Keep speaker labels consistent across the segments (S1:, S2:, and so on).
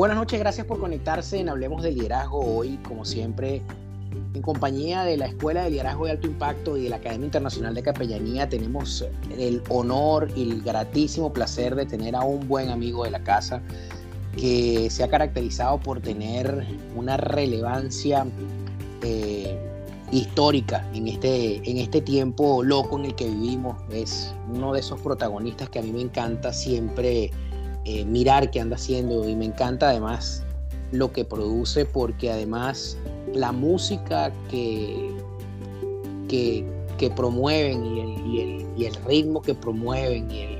S1: Buenas noches, gracias por conectarse en Hablemos de Liderazgo hoy, como siempre, en compañía de la Escuela de Liderazgo de Alto Impacto y de la Academia Internacional de Capellanía. Tenemos el honor y el gratísimo placer de tener a un buen amigo de la casa que se ha caracterizado por tener una relevancia eh, histórica en este, en este tiempo loco en el que vivimos. Es uno de esos protagonistas que a mí me encanta siempre eh, mirar qué anda haciendo y me encanta además lo que produce porque además la música que, que, promueven y el, y, el, ritmo que promueven y el,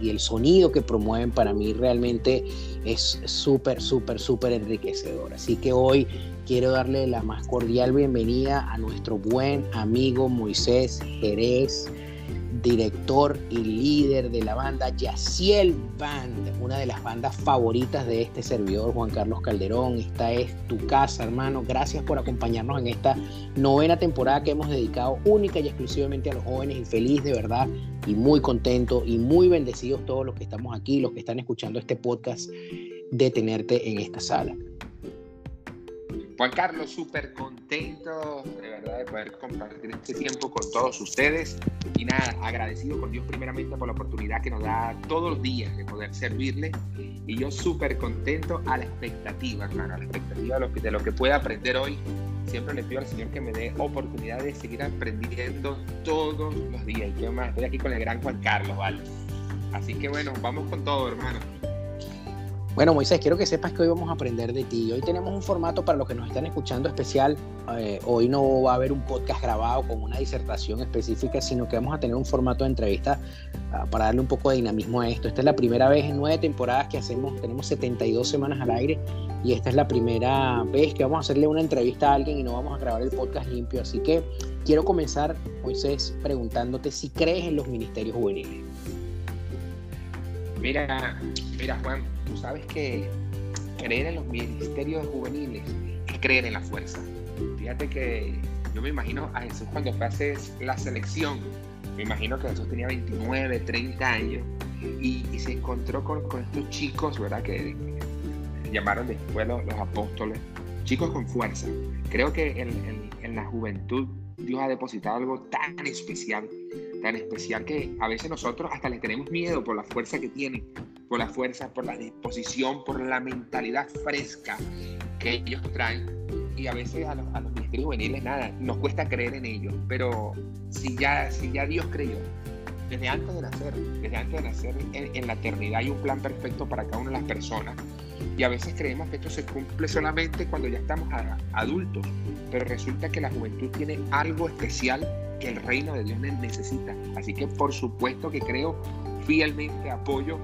S1: y el sonido que promueven para mí realmente es súper, súper, súper enriquecedor. Así que hoy quiero darle la más cordial bienvenida a nuestro buen amigo Moisés Jerez director y líder de la banda Yaciel Band, una de las bandas favoritas de este servidor, Juan Carlos Calderón. Esta es tu casa, hermano. Gracias por acompañarnos en esta novena temporada que hemos dedicado única y exclusivamente a los jóvenes y feliz de verdad y muy contento y muy bendecidos todos los que estamos aquí, los que están escuchando este podcast, de tenerte en esta sala.
S2: Juan Carlos, súper contento de verdad de poder compartir este tiempo con todos ustedes y nada, agradecido con Dios primeramente por la oportunidad que nos da todos los días de poder servirle y yo súper contento a la expectativa, hermano, a la expectativa de lo, que, de lo que pueda aprender hoy. Siempre le pido al Señor que me dé oportunidad de seguir aprendiendo todos los días y yo más estoy aquí con el gran Juan Carlos, ¿vale? Así que bueno, vamos con todo, hermano.
S1: Bueno, Moisés, quiero que sepas que hoy vamos a aprender de ti. Hoy tenemos un formato para los que nos están escuchando especial. Eh, hoy no va a haber un podcast grabado con una disertación específica, sino que vamos a tener un formato de entrevista ah, para darle un poco de dinamismo a esto. Esta es la primera vez en nueve temporadas que hacemos, tenemos 72 semanas al aire y esta es la primera vez que vamos a hacerle una entrevista a alguien y no vamos a grabar el podcast limpio. Así que quiero comenzar, Moisés, preguntándote si crees en los ministerios juveniles.
S2: Mira, mira Juan, sabes que creer en los ministerios juveniles es creer en la fuerza. Fíjate que yo me imagino a Jesús cuando fue a hacer la selección, me imagino que Jesús tenía 29, 30 años y, se encontró con, estos chicos, ¿verdad? Que, llamaron después los, apóstoles, chicos con fuerza. Creo que en la juventud Dios ha depositado algo tan especial tan especial que a veces nosotros hasta les tenemos miedo por la fuerza que tienen, por la fuerza, por la disposición, por la mentalidad fresca que ellos traen. Y a veces a los, a los ministerios juveniles, nada, nos cuesta creer en ellos, pero si ya, si ya Dios creyó, desde antes de nacer, desde antes de nacer en, en, la eternidad hay un plan perfecto para cada una de las personas. Y a veces creemos que esto se cumple solamente cuando ya estamos adultos, pero resulta que la juventud tiene algo especial que el reino de Dios necesita. Así que por supuesto que creo fielmente apoyo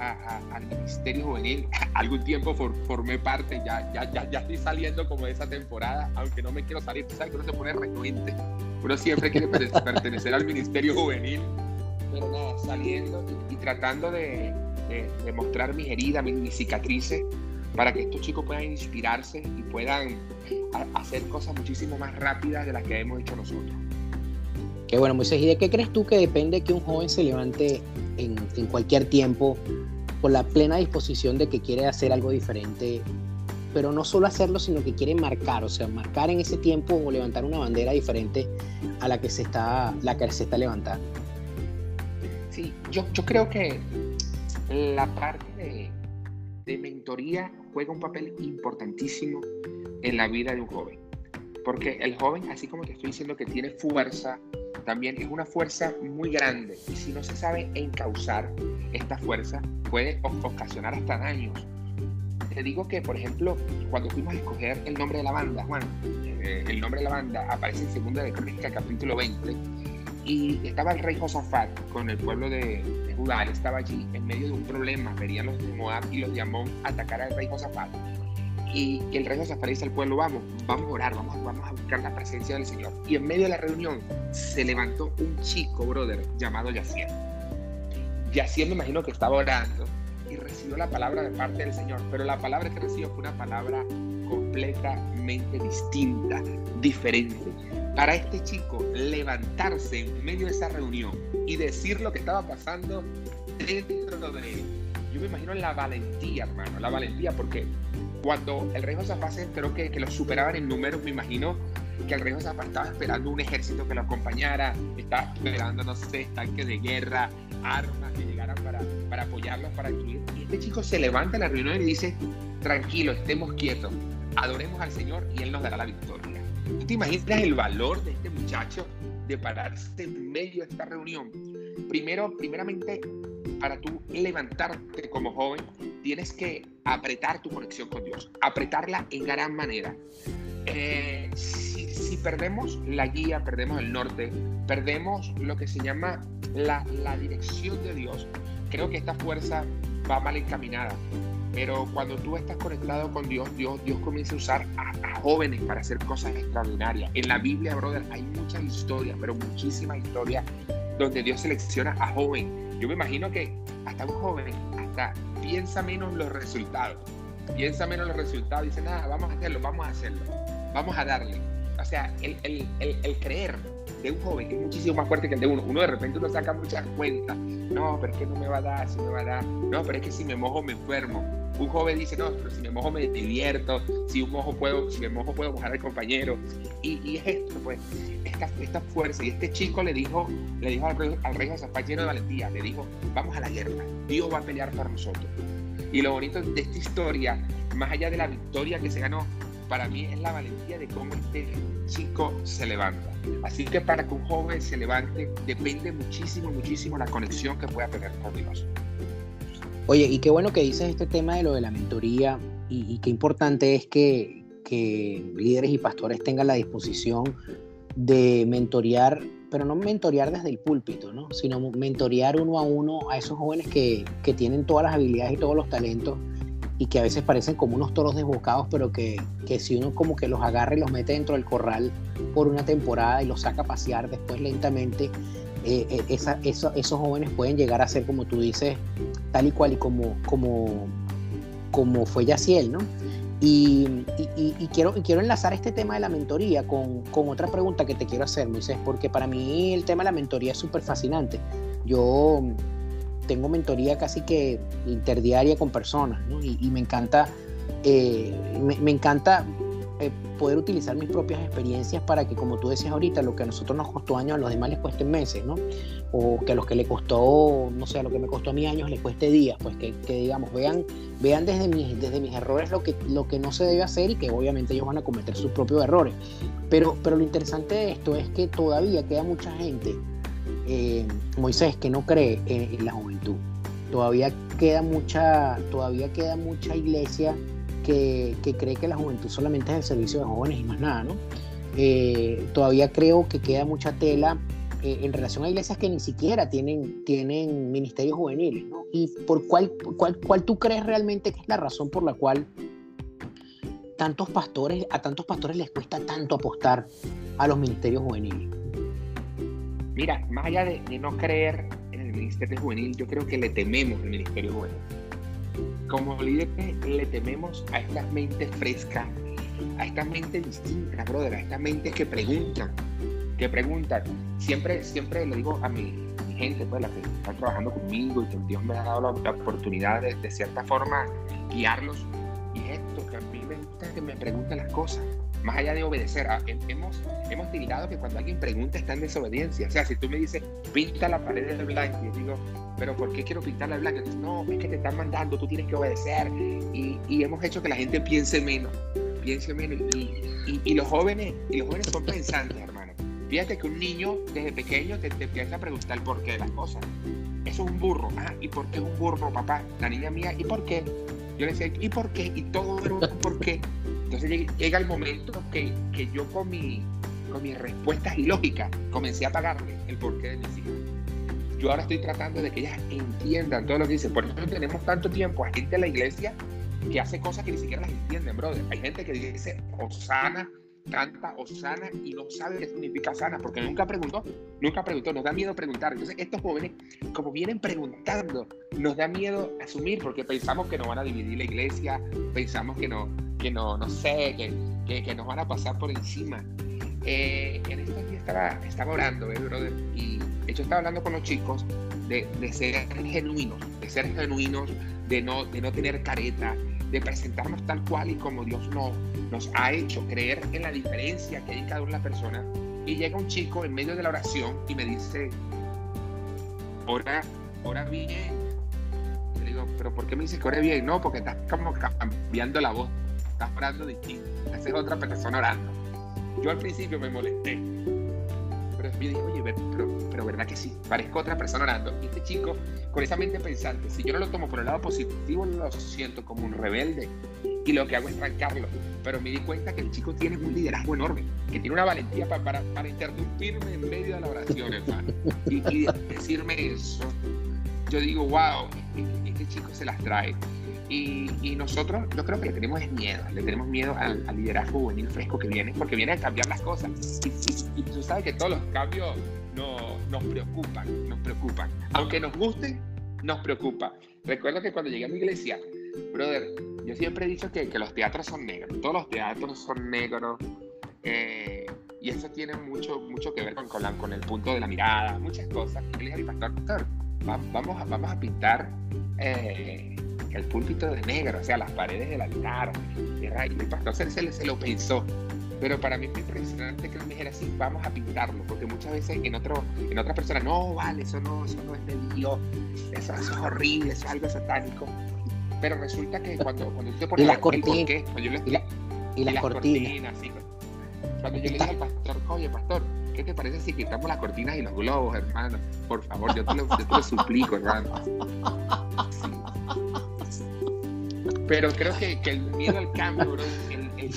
S2: al ministerio juvenil. Algún tiempo formé parte, ya, ya, ya, ya estoy saliendo como de esa temporada, aunque no me quiero salir, sabes que uno se pone renuente. Uno siempre quiere pertenecer al ministerio juvenil, pero nada, saliendo y, tratando de, de, mostrar mis heridas, mis cicatrices, para que estos chicos puedan inspirarse y puedan hacer cosas muchísimo más rápidas de las que hemos hecho nosotros.
S1: Qué bueno, Moisés, ¿y de qué crees tú que depende que un joven se levante en, cualquier tiempo con la plena disposición de que quiere hacer algo diferente, pero no solo hacerlo, sino que quiere marcar, o sea, marcar en ese tiempo o levantar una bandera diferente a la que se está, la que se está levantando?
S2: Sí, yo, yo creo que la parte de, de mentoría juega un papel importantísimo en la vida de un joven. Porque el joven, así como te estoy diciendo que tiene fuerza, también es una fuerza muy grande y si no se sabe encauzar esta fuerza puede ocasionar hasta daños. Te digo que, por ejemplo, cuando fuimos a escoger el nombre de la banda, Juan, eh, el nombre de la banda aparece en Segunda de Crónica, capítulo 20, y estaba el rey Josafat con el pueblo de, Judá, él estaba allí en medio de un problema, verían los de Moab y los de Amón atacar al rey Josafat. Y, el rey Josafat dice al pueblo, vamos, vamos a orar, vamos, vamos a buscar la presencia del Señor. Y en medio de la reunión se levantó un chico, brother, llamado Yaciel. Yaciel me imagino que estaba orando y recibió la palabra de parte del Señor, pero la palabra que recibió fue una palabra completamente distinta, diferente para este chico levantarse en medio de esa reunión y decir lo que estaba pasando dentro de él. Yo me imagino la valentía, hermano, la valentía, porque cuando el rey Josafat se enteró que, que lo superaban en números, me imagino que el rey Josafat estaba esperando un ejército que lo acompañara, estaba esperando, no sé, tanques de guerra, armas que llegaran para, para apoyarlos, para incluir. Y este chico se levanta en la reunión y dice, tranquilo, estemos quietos, adoremos al Señor y Él nos dará la victoria. ¿Tú te imaginas el valor de este muchacho de pararse en medio de esta reunión? Primero, primeramente, para tú levantarte como joven, tienes que apretar tu conexión con Dios, apretarla en gran manera. Eh, si, perdemos la guía, perdemos el norte, perdemos lo que se llama la, dirección de Dios, creo que esta fuerza va mal encaminada. Pero cuando tú estás conectado con Dios, Dios, Dios comienza a usar a, jóvenes para hacer cosas extraordinarias. En la Biblia, brother, hay muchas historias, pero muchísimas historias donde Dios selecciona a joven. Yo me imagino que hasta un joven, hasta piensa menos los resultados. Piensa menos los resultados. Dice, nada, vamos a hacerlo, vamos a hacerlo. Vamos a darle. O sea, el, el, el, el creer de un joven es muchísimo más fuerte que el de uno. Uno de repente uno saca muchas cuentas. No, pero es que no me va a dar, si me va a dar. No, pero es que si me mojo me enfermo un joven dice, no, pero si me mojo me divierto, si un mojo puedo, si me mojo puedo mojar al compañero. Y, es esto, pues, esta, esta, fuerza. Y este chico le dijo, le dijo al rey, al rey lleno de valentía, le dijo, vamos a la guerra, Dios va a pelear por nosotros. Y lo bonito de esta historia, más allá de la victoria que se ganó, para mí es la valentía de cómo este chico se levanta. Así que para que un joven se levante, depende muchísimo, muchísimo la conexión que pueda tener con Dios.
S1: Oye, y qué bueno que dices este tema de lo de la mentoría y, qué importante es que, que, líderes y pastores tengan la disposición de mentorear, pero no mentorear desde el púlpito, ¿no? sino mentorear uno a uno a esos jóvenes que, que tienen todas las habilidades y todos los talentos y que a veces parecen como unos toros desbocados, pero que, que, si uno como que los agarra y los mete dentro del corral por una temporada y los saca a pasear después lentamente, eh, eh, esos jóvenes pueden llegar a ser, como tú dices, tal y cual y como, como, como fue Yaciel, ¿no? Y, y, quiero, quiero enlazar este tema de la mentoría con, con, otra pregunta que te quiero hacer, Moisés, porque para mí el tema de la mentoría es súper fascinante. Yo tengo mentoría casi que interdiaria con personas, ¿no? y, me encanta, eh, me, encanta eh, poder utilizar mis propias experiencias para que, como tú decías ahorita, lo que a nosotros nos costó años, a los demás les cueste meses, ¿no? O que a los que le costó, no sé, a lo que me costó a mí años les cueste días, pues que, digamos, vean, vean desde, mis, desde mis errores lo que, lo que no se debe hacer y que obviamente ellos van a cometer sus propios errores. Pero, pero lo interesante de esto es que todavía queda mucha gente, eh, Moisés, que no cree en, la juventud. Todavía queda mucha, todavía queda mucha iglesia que, cree que la juventud solamente es el servicio de jóvenes y más nada, ¿no? Eh, todavía creo que queda mucha tela eh, en relación a iglesias que ni siquiera tienen, ministerios juveniles. ¿Y por cuál, cuál, cuál tú crees realmente que es la razón por la cual tantos pastores, a tantos pastores les cuesta tanto apostar a los ministerios juveniles?
S2: Mira, más allá de, no creer en el ministerio juvenil, yo creo que le tememos al ministerio juvenil como líderes le tememos a estas mentes frescas, a estas mentes distintas, brother, a estas mentes que preguntan, que preguntan. Siempre, siempre le digo a mi, gente, pues, la que está trabajando conmigo y que Dios me ha dado la, oportunidad de, de, cierta forma, guiarlos. Y es esto, que a mí me gusta que me pregunten las cosas más allá de obedecer, ah, hemos, hemos tildado que cuando alguien pregunta está en desobediencia. O sea, si tú me dices, pinta la pared de blanco, y yo digo, pero ¿por qué quiero pintarla de blanco? No, es que te están mandando, tú tienes que obedecer. Y, y hemos hecho que la gente piense menos, piense menos. Y, y, los, jóvenes, y los jóvenes son pensantes, hermano. Fíjate que un niño desde pequeño te, te empieza a preguntar el porqué de las cosas. Eso es un burro. Ah, ¿y por qué es un burro, papá? La niña mía, ¿y por qué? Yo le decía, ¿y por qué? Y todo era un por qué. Entonces llega el momento que, que yo con mi, con mis respuestas ilógicas, comencé a pagarle el porqué de mis hijas. Yo ahora estoy tratando de que ellas entiendan todo lo que dicen. Por eso tenemos tanto tiempo a gente en la iglesia que hace cosas que ni siquiera las entienden, brother. Hay gente que dice Osana, canta Osana y no sabe qué significa sana porque nunca preguntó, nunca preguntó, nos da miedo preguntar. Entonces, estos jóvenes, como vienen preguntando, nos da miedo asumir porque pensamos que nos van a dividir la iglesia, pensamos que no, que no, no sé, que, que, nos van a pasar por encima. Eh, en este día estaba, estaba orando, eh, brother, y de hecho estaba hablando con los chicos de, de ser genuinos, de ser genuinos, de no, de no tener careta, de presentarnos tal cual y como Dios nos, ha hecho, creer en la diferencia que hay en cada una de las personas. Y llega un chico en medio de la oración y me dice, ora, ora bien. Le digo, pero ¿por qué me dice que ore bien? No, porque estás como cambiando la voz, estás orando distinto, esa es otra persona orando. Yo al principio me molesté, pero me dije, oye, pero, pero verdad que sí, parezco otra persona orando. Y este chico con esa mente pensante, si yo no lo tomo por el lado positivo, lo siento como un rebelde y lo que hago es trancarlo. Pero me di cuenta que el chico tiene un liderazgo enorme, que tiene una valentía para, para, para interrumpirme en medio de la oración, hermano, y, decirme eso. Yo digo, wow, este chico se las trae. Y, y, nosotros, yo creo que le tenemos miedo, le tenemos miedo al, liderazgo juvenil fresco que viene, porque viene a cambiar las cosas. Y, y tú sabes que todos los cambios no, nos preocupan, nos preocupan. Aunque nos guste, nos preocupa. Recuerdo que cuando llegué a mi iglesia, brother, yo siempre he dicho que, que los teatros son negros, todos los teatros son negros. Eh, y eso tiene mucho, mucho que ver con, con, con, el punto de la mirada, muchas cosas. Yo le dije a mi pastor, pastor, vamos a, vamos a pintar eh, el púlpito de negro, o sea, las paredes del altar. Y el pastor se, se, se lo pensó. Pero para mí fue impresionante que él me dijera así, vamos a pintarlo, porque muchas veces en, otro, en otra persona, no, vale, eso no, eso no es de Dios, eso, es horrible, eso es algo satánico. Pero resulta que cuando, cuando
S1: el porqué, cuando yo le,
S2: y, la, y, las, cortinas, sí, cuando yo le dije al pastor, oye, pastor, ¿qué te parece si quitamos las cortinas y los globos, hermano? Por favor, yo te lo, yo te lo suplico, hermano. Sí. Pero creo que, que, el miedo al cambio, bro, el,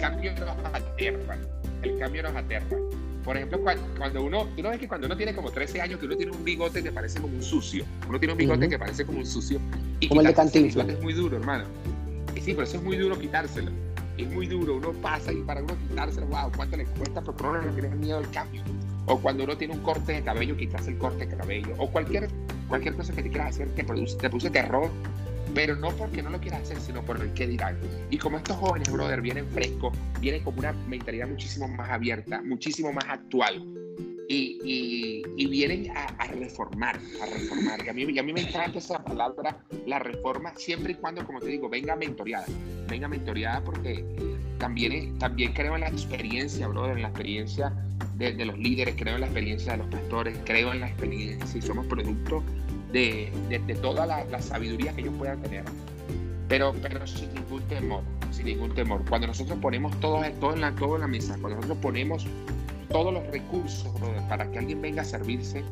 S2: cambio nos aterra. El cambio nos aterra. Por ejemplo, cuando uno, tú no ves que cuando uno tiene como 13 años, que uno tiene un bigote que parece como un sucio. Uno tiene un bigote que parece como un sucio.
S1: Y como el de
S2: Cantinflas. Es muy duro, hermano. Y sí, pero eso es muy duro quitárselo. Es muy duro. Uno pasa y para uno quitárselo, wow, ¿cuánto le cuesta? Pero uno no tiene miedo al cambio. O cuando uno tiene un corte de cabello, quitarse el corte de cabello. O cualquier, cualquier cosa que te quieras hacer te produce, te produce terror pero no porque no lo quieras hacer, sino por el que dirán. Y como estos jóvenes, brother, vienen frescos, vienen con una mentalidad muchísimo más abierta, muchísimo más actual. Y, y, vienen a, reformar, a reformar. Y a, mí, y a mí me encanta esa palabra, la reforma, siempre y cuando, como te digo, venga mentoreada. Venga mentoreada porque también, también creo en la experiencia, brother, en la experiencia de, de, los líderes, creo en la experiencia de los pastores, creo en la experiencia y somos producto de, de, toda la, la, sabiduría que ellos puedan tener, pero, pero sin ningún temor, sin ningún temor. Cuando nosotros ponemos todo, todo, en, la, todo en la mesa, cuando nosotros ponemos todos los recursos para que alguien venga a servirse,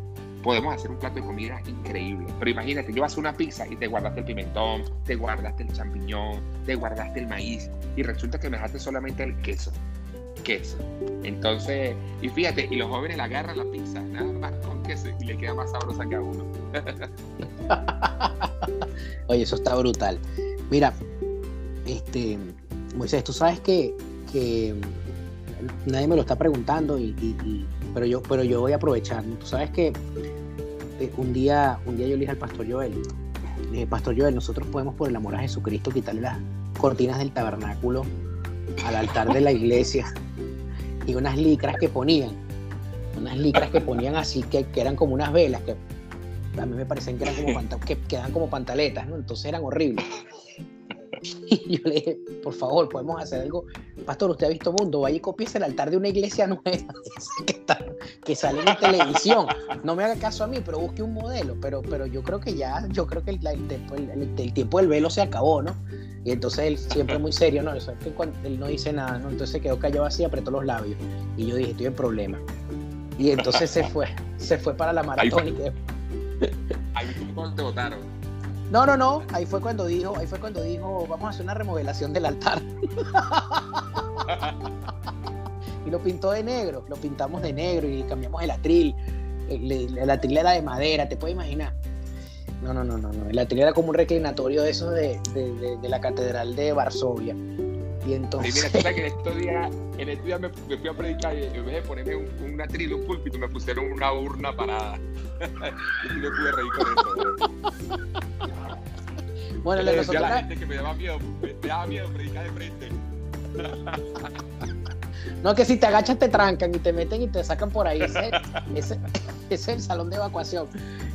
S2: podemos hacer un plato de comida increíble. Pero imagínate, llevas una pizza y te guardaste el pimentón, te guardaste el champiñón, te guardaste el maíz y resulta que me dejaste solamente el queso. Queso. Entonces, y fíjate, y los jóvenes la agarran la pizza, nada más con queso y le queda más sabrosa que a uno.
S1: Oye, eso está brutal. Mira, este, Moisés, tú sabes que, nadie me lo está preguntando, pero, yo, pero yo voy a aprovechar. Tú sabes que eh, un, día, un día yo le dije al pastor Joel, le dije, Pastor Joel, nosotros podemos por el amor a Jesucristo quitarle las cortinas del tabernáculo al altar de la iglesia y unas licras que ponían, unas licras que ponían así, que, que eran como unas velas, que a mí me parecían que eran como, que, quedan como pantaletas, ¿no? Entonces eran horribles. Y yo le dije, por favor, podemos hacer algo. Pastor, usted ha visto mundo, vaya y copiese el altar de una iglesia nueva que, está, que sale en televisión. No me haga caso a mí, pero busque un modelo. Pero, pero yo creo que ya, yo creo que el, el, tiempo del velo se acabó, ¿no? Y entonces él siempre muy serio, ¿no? Que cuando él no dice nada, ¿no? Entonces se quedó callado así, apretó los labios. Y yo dije, estoy en problema. Y entonces se fue, se fue para la maratón y
S2: Ahí fue cuando te votaron.
S1: No, no, no. Ahí fue cuando dijo, ahí fue cuando dijo, vamos a hacer una remodelación del altar. y lo pintó de negro, lo pintamos de negro y cambiamos el atril. El, atril era de madera, te puedes imaginar. No, no, no, no, no. El atril era como un reclinatorio de esos de, de, la catedral de Varsovia. Y entonces.
S2: Sí, mira, tú sabes que en estos días, en estos días me, fui a predicar y en vez de ponerme un, un atril, un púlpito, me pusieron una urna parada. y no pude reír con eso.
S1: Bueno,
S2: le nosotros... a la gente que me daba miedo, me daba miedo predicar de frente.
S1: No, que si te agachas te trancan y te meten y te sacan por ahí. Ese, ese, es el salón de evacuación.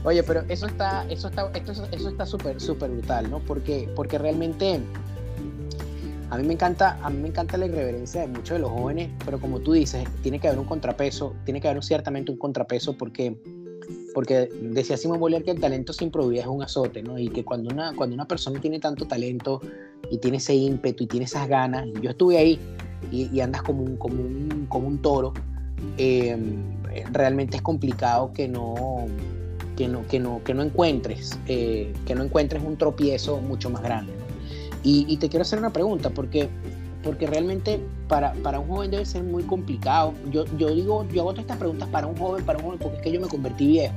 S1: Oye, pero eso está, eso está, esto, eso está súper, súper brutal, ¿no? Porque, porque realmente a mí me encanta, a mí me encanta la irreverencia de muchos de los jóvenes, pero como tú dices, tiene que haber un contrapeso, tiene que haber ciertamente un contrapeso porque porque decía Simón Bolívar que el talento sin probidad es un azote, ¿no? Y que cuando una, cuando una persona tiene tanto talento y tiene ese ímpetu y tiene esas ganas, yo estuve ahí y, andas como un, como un, como un toro, eh, realmente es complicado que no, que no, que no, que no encuentres, eh, que no encuentres un tropiezo mucho más grande. Y, te quiero hacer una pregunta, porque porque realmente para, para, un joven debe ser muy complicado. Yo, yo digo, yo hago todas estas preguntas para un joven, para un joven, porque es que yo me convertí viejo.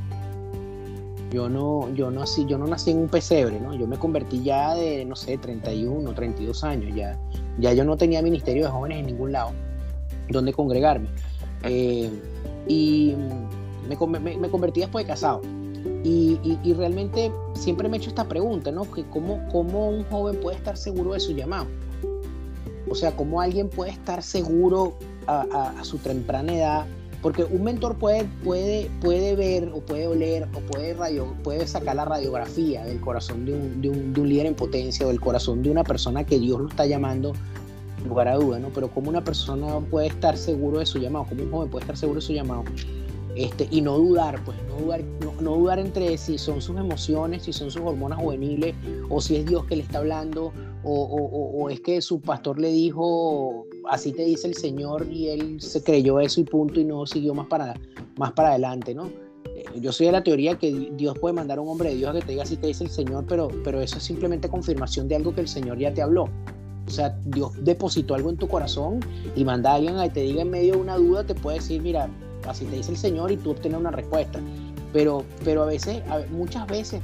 S1: Yo no, yo no, nací, yo no nací en un pesebre, ¿no? Yo me convertí ya de, no sé, 31, 32 años. Ya, ya yo no tenía ministerio de jóvenes en ningún lado donde congregarme. Eh, y me, me, me, convertí después de casado. Y, realmente siempre me he hecho esta pregunta, ¿no? Que cómo, ¿Cómo un joven puede estar seguro de su llamado? O sea, cómo alguien puede estar seguro a, su temprana edad, porque un mentor puede, puede, puede ver o puede oler o puede, radio, puede sacar la radiografía del corazón de un, de, un, de un, líder en potencia o del corazón de una persona que Dios lo está llamando, lugar a duda, ¿no? Pero cómo una persona puede estar seguro de su llamado, cómo un joven puede estar seguro de su llamado este, y no dudar, pues no dudar, no, dudar entre si son sus emociones, si son sus hormonas juveniles, o si es Dios que le está hablando, o, es que su pastor le dijo, así te dice el Señor, y él se creyó eso y punto, y no siguió más para, más para adelante, ¿no? Eh, yo soy de la teoría que Dios puede mandar a un hombre de Dios a que te diga así te dice el Señor, pero, pero eso es simplemente confirmación de algo que el Señor ya te habló. O sea, Dios depositó algo en tu corazón y manda a alguien a que te diga en medio de una duda, te puede decir, mira, así te dice el Señor y tú obtienes una respuesta. Pero, pero a veces, muchas veces,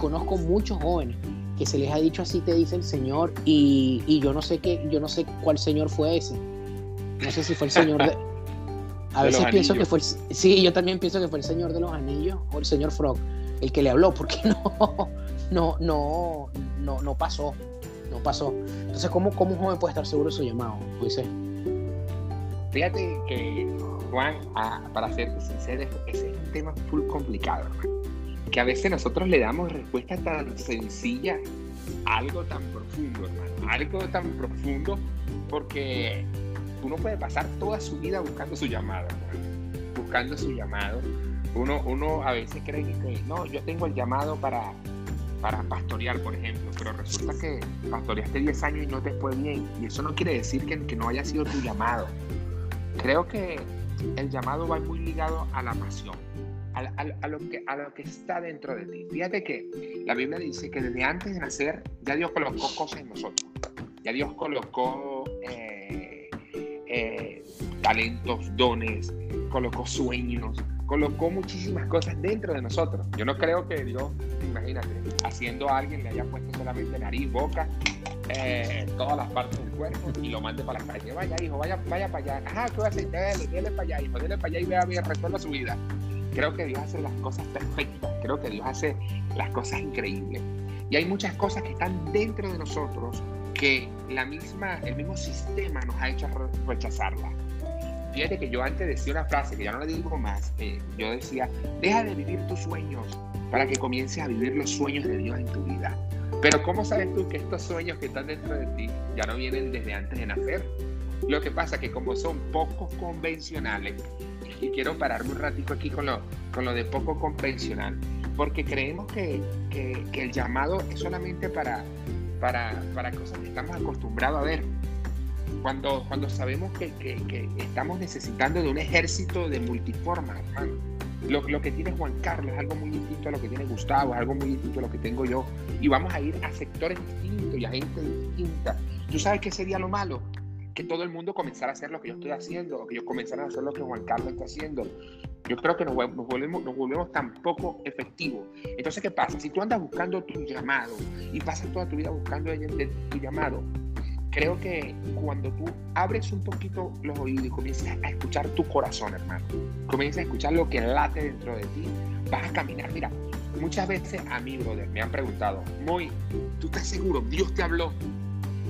S1: conozco muchos jóvenes que se les ha dicho así te dice el Señor y, y, yo no sé qué, yo no sé cuál Señor fue ese. No sé si fue el Señor de... A veces pienso que fue el, sí, yo también pienso que fue el Señor de los Anillos o el Señor Frog el que le habló, porque no, no, no, no, no pasó, no pasó. Entonces, ¿cómo, cómo un joven puede estar seguro de su llamado,
S2: Fíjate que Juan, para serte sincero, es un tema full complicado, Que a veces nosotros le damos respuesta tan sencilla a algo tan profundo, hermano. Algo tan profundo porque uno puede pasar toda su vida buscando su llamado, buscando su llamado. Uno, uno a veces cree que no, yo tengo el llamado para, para pastorear, por ejemplo, pero resulta que pastoreaste 10 años y no te fue bien. Y eso no quiere decir que no haya sido tu llamado. Creo que el llamado va muy ligado a la pasión, a, lo que, está dentro de ti. Fíjate que la Biblia dice que desde antes de nacer ya Dios colocó cosas en nosotros. Ya Dios colocó eh, eh, talentos, dones, colocó sueños, colocó muchísimas cosas dentro de nosotros. Yo no creo que Dios, imagínate, haciendo a alguien le haya puesto solamente nariz, boca eh, todas las partes del cuerpo y lo mande para la calle. Vaya, hijo, vaya, vaya para allá. Ajá, ¿qué va a hacer? Dele, dele para allá, hijo, dele para allá y vea bien, resuelva su vida. Creo que Dios hace las cosas perfectas, creo que Dios hace las cosas increíbles. Y hay muchas cosas que están dentro de nosotros que la misma, el mismo sistema nos ha hecho rechazarla. Fíjate que yo antes decía una frase que ya no la digo más. Eh, yo decía, deja de vivir tus sueños para que comiences a vivir los sueños de Dios en tu vida. Pero ¿cómo sabes tú que estos sueños que están dentro de ti ya no vienen desde antes de nacer? Lo que pasa es que como son poco convencionales, y quiero pararme un ratito aquí con lo, con lo de poco convencional, porque creemos que, que, el llamado es solamente para, para, para, cosas que estamos acostumbrados a ver. Cuando, cuando sabemos que, que estamos necesitando de un ejército de multiformas, hermano lo, que tiene Juan Carlos es algo muy distinto a lo que tiene Gustavo, es algo muy distinto a lo que tengo yo. Y vamos a ir a sectores distintos y a gente distinta. ¿Tú sabes qué sería lo malo? que todo el mundo comenzara a hacer lo que yo estoy haciendo, o que yo comenzara a hacer lo que Juan Carlos está haciendo. Yo creo que nos, volvemos, nos volvemos tan poco efectivos. Entonces, ¿qué pasa? Si tú andas buscando tu llamado y pasas toda tu vida buscando tu llamado, creo que cuando tú abres un poquito los oídos y comienzas a escuchar tu corazón, hermano, comienzas a escuchar lo que late dentro de ti, vas a caminar. Mira, muchas veces a mí, brother, me han preguntado, Muy, ¿tú estás seguro? Dios te habló.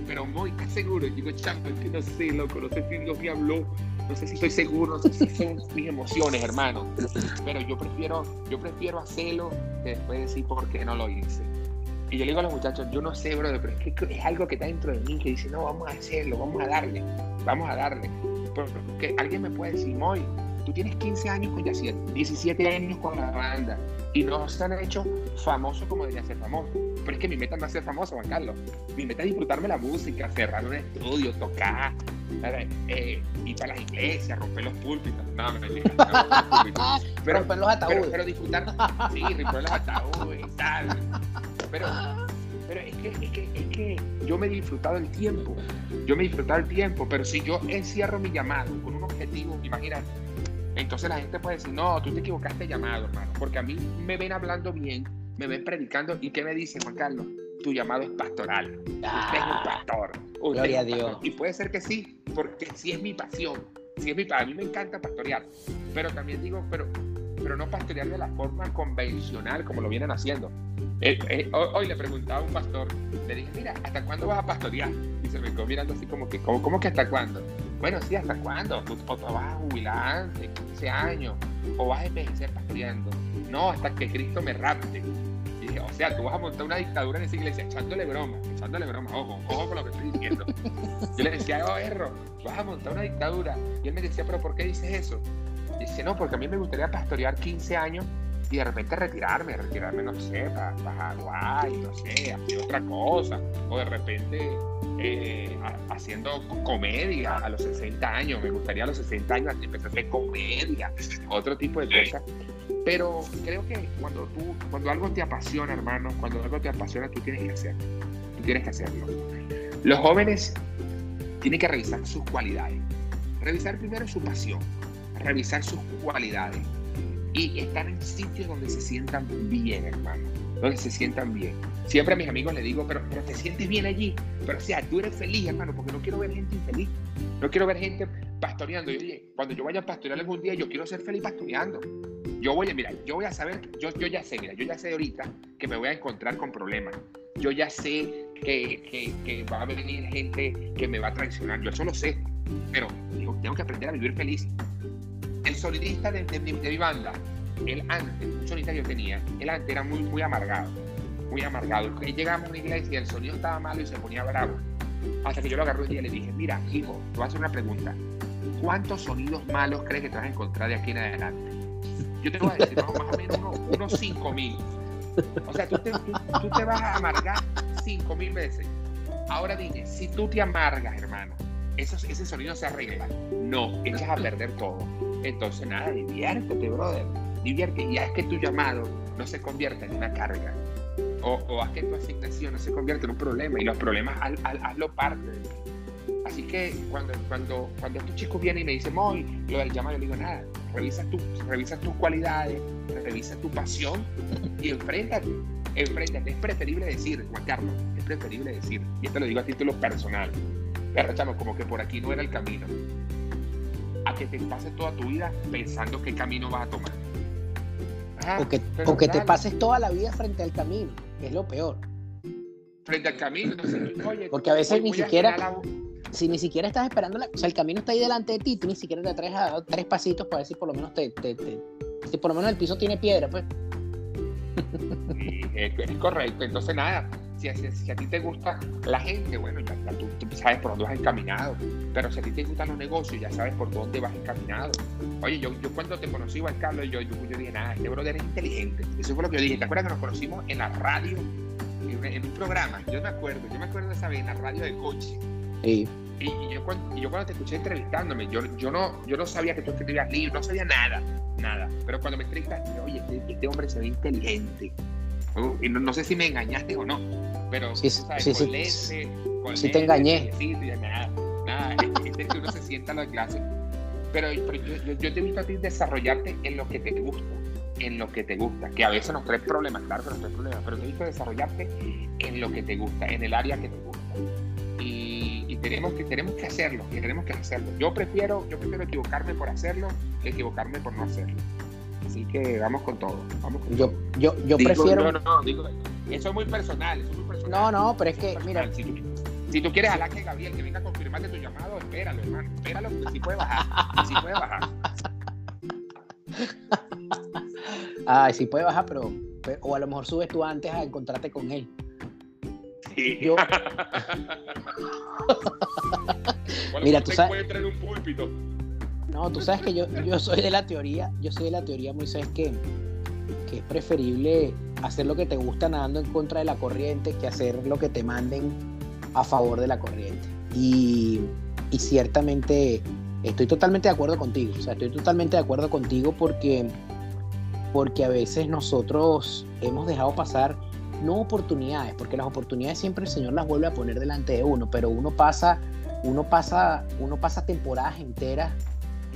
S2: Pero muy, ¿estás seguro? Y digo, chango, es que no sé, loco, no sé si Dios me habló, no sé si estoy seguro, no sé si son mis emociones, hermano. Pero yo prefiero, yo prefiero hacerlo que después decir por qué no lo hice. Y yo le digo a los muchachos, yo no sé, brother, pero es que es algo que está dentro de mí que dice, no, vamos a hacerlo, vamos a darle, vamos a darle. Porque alguien me puede decir, Moy, tú tienes 15 años con Yaciel, 17 años con la banda, y no se han hecho famosos como debería ser famoso. Pero es que mi meta no es ser famoso, Juan Carlos. Mi meta es disfrutarme la música, cerrar un estudio, tocar, eh, ir para las iglesias, romper los púlpitos. No, me no,
S1: pero, romper los ataúdes.
S2: Pero, disfrutar, sí, romper los ataúdes y tal. Pero, pero es, que, es, que, es que yo me he disfrutado el tiempo. Yo me he disfrutado el tiempo, pero si yo encierro mi llamado con un objetivo, imagínate, entonces la gente puede decir, no, tú te equivocaste llamado, hermano, porque a mí me ven hablando bien, me ven predicando, ¿y qué me dicen, Juan Carlos? Tu llamado es pastoral. usted es un pastor.
S1: Gloria a Dios.
S2: Y puede ser que sí, porque sí es mi pasión. Sí es mi, a mí me encanta pastorear. Pero también digo, pero, pero no pastorear de la forma convencional como lo vienen haciendo. Eh, eh, hoy, le preguntaba a un pastor, le dije, mira, ¿hasta cuándo vas a pastorear? Y se me quedó mirando así como que, ¿cómo, que hasta cuándo? Bueno, sí, ¿hasta cuándo? o te vas a jubilar antes, 15 años, o vas a envejecer pastoreando. No, hasta que Cristo me rapte. Y dije, o sea, tú vas a montar una dictadura en esa iglesia, echándole broma, echándole broma, ojo, ojo con lo que estoy diciendo. Yo le decía, oh, erro, vas a montar una dictadura. Y él me decía, pero ¿por qué dices eso? Dice, no, porque a mí me gustaría pastorear 15 años y de repente retirarme, retirarme, no sé, para pa Hawái, no sé, hacer otra cosa, o de repente eh, haciendo comedia a los 60 años, me gustaría a los 60 años empezar a hacer comedia, otro tipo de cosas. Pero creo que cuando tú, cuando algo te apasiona, hermano, cuando algo te apasiona, tú tienes que hacerlo. Tú tienes que hacerlo. Los jóvenes tienen que revisar sus cualidades. Revisar primero su pasión, revisar sus cualidades y estar en sitios donde se sientan bien, hermano, donde se sientan bien. Siempre a mis amigos les digo, pero, pero te sientes bien allí, pero o sea, tú eres feliz, hermano, porque no quiero ver gente infeliz, no quiero ver gente pastoreando. Y, oye, cuando yo vaya a pastorear algún día, yo quiero ser feliz pastoreando. Yo voy a, mira, yo voy a saber, yo, yo ya sé, mira, yo ya sé ahorita que me voy a encontrar con problemas. Yo ya sé que, que, que va a venir gente que me va a traicionar, yo eso lo sé, pero digo, tengo que aprender a vivir feliz el sonidista de, mi banda, el antes, un sonidista que yo tenía, el antes era muy, muy amargado, muy amargado. Llegamos a una iglesia y el sonido estaba malo y se ponía bravo. Hasta que yo lo agarré un día y le dije, mira, hijo, te voy a hacer una pregunta. ¿Cuántos sonidos malos crees que te vas a encontrar de aquí en adelante? Yo te voy a decir, más o menos unos, 5 mil. O sea, tú te, vas a amargar 5 mil veces. Ahora dime, si tú te amargas, hermano, ese sonido se arregla. No, echas a perder todo. Entonces, nada, diviértete, brother. Divierte. Y haz que tu llamado no se convierta en una carga. O, o haz que tu asignación no se convierta en un problema. Y los problemas, hazlo parte Así que cuando, cuando, cuando estos chicos vienen y me dicen, Moy, lo del llamado, yo digo, nada, revisa, tu, revisa tus cualidades, revisa tu pasión y enfréntate. Enfréntate. Es preferible decir, Juan Carlos, es preferible decir, y esto lo digo a título personal, pero como que por aquí no era el camino. A que te pases toda tu vida pensando qué camino vas a tomar.
S1: Ah, o que, o que te pases toda la vida frente al camino, que es lo peor.
S2: Frente al camino,
S1: porque a veces ni siquiera, si ni siquiera estás esperando, o sea, el camino está ahí delante de ti, tú ni siquiera te traes a tres pasitos para ver si por lo menos te, te, si por lo menos el piso tiene piedra, pues.
S2: es correcto, entonces nada, si, si, a ti te gusta la gente, bueno, ya, tú, sabes por dónde vas encaminado. Pero si a ti te gustan los negocios, ya sabes por dónde vas encaminado. Oye, yo, yo cuando te conocí, Juan Carlos, yo, yo, yo dije, nada, este brother es inteligente. Eso fue lo que yo dije. ¿Te acuerdas que nos conocimos en la radio, en, un programa? Yo me acuerdo, yo me acuerdo de esa vez en la radio de coche.
S1: Sí.
S2: Y, yo, cuando, yo cuando te escuché entrevistándome, yo, yo, no, yo no sabía que tú escribías libros, no sabía nada, nada. Pero cuando me entrevistaste, oye, este, este hombre se ve inteligente y no, sé si me engañaste o no, pero
S1: sí,
S2: ¿sabes?
S1: sí, sí. sí te engañé.
S2: nada, nada, es, es que uno se sienta en la clase. Pero, yo, yo, te invito a ti desarrollarte en lo que te gusta, en lo que te gusta, que a veces nos trae problemas, claro que nos trae problemas, pero te invito a desarrollarte en lo que te gusta, en el área que te gusta. Y, y, tenemos, que, tenemos que hacerlo, que tenemos que hacerlo. Yo prefiero, yo prefiero equivocarme por hacerlo que equivocarme por no hacerlo. Así que vamos con todo. Vamos con
S1: yo,
S2: todo.
S1: yo, yo prefiero.
S2: No, no, digo, eso es muy personal, eso es muy personal.
S1: No, no, pero es que, mira.
S2: Si tú, si tú quieres hablar que Gabriel que venga a confirmarte tu llamado, espéralo, hermano. Espéralo, porque sí puede bajar. Sí puede bajar.
S1: Ay, sí puede bajar, pero, pero, O a lo mejor subes tú antes a encontrarte con él.
S2: Sí.
S1: Yo.
S2: bueno,
S1: Mira, tú sabes.
S2: Puede traer un púlpito.
S1: No, tú sabes que yo, soy de la teoría, yo soy de la teoría, Moisés, que, que es preferible hacer lo que te gusta nadando en contra de la corriente que hacer lo que te manden a favor de la corriente. Y, y ciertamente estoy totalmente de acuerdo contigo, o sea, estoy totalmente de acuerdo contigo porque, porque a veces nosotros hemos dejado pasar no oportunidades, porque las oportunidades siempre el Señor las vuelve a poner delante de uno, pero uno pasa, uno pasa, uno pasa temporadas enteras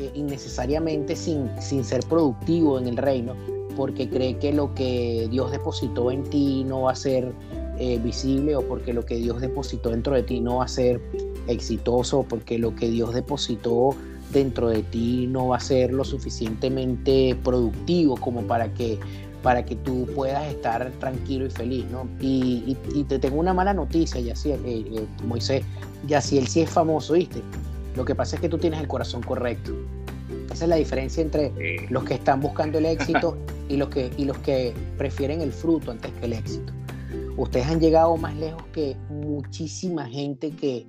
S1: eh, innecesariamente sin, sin ser productivo en el reino, porque cree que lo que Dios depositó en ti no va a ser eh, visible o porque lo que Dios depositó dentro de ti no va a ser exitoso porque lo que Dios depositó dentro de ti no va a ser lo suficientemente productivo como para que para que tú puedas estar tranquilo y feliz, ¿no? Y, y, y te tengo una mala noticia, Yaciel, eh, eh, Moisés, Yaciel sí es famoso, ¿viste? Lo que pasa es que tú tienes el corazón correcto. Esa es la diferencia entre
S2: Sí.
S1: los que están buscando el éxito y los que, y los que prefieren el fruto antes que el éxito. Ustedes han llegado más lejos que muchísima gente que,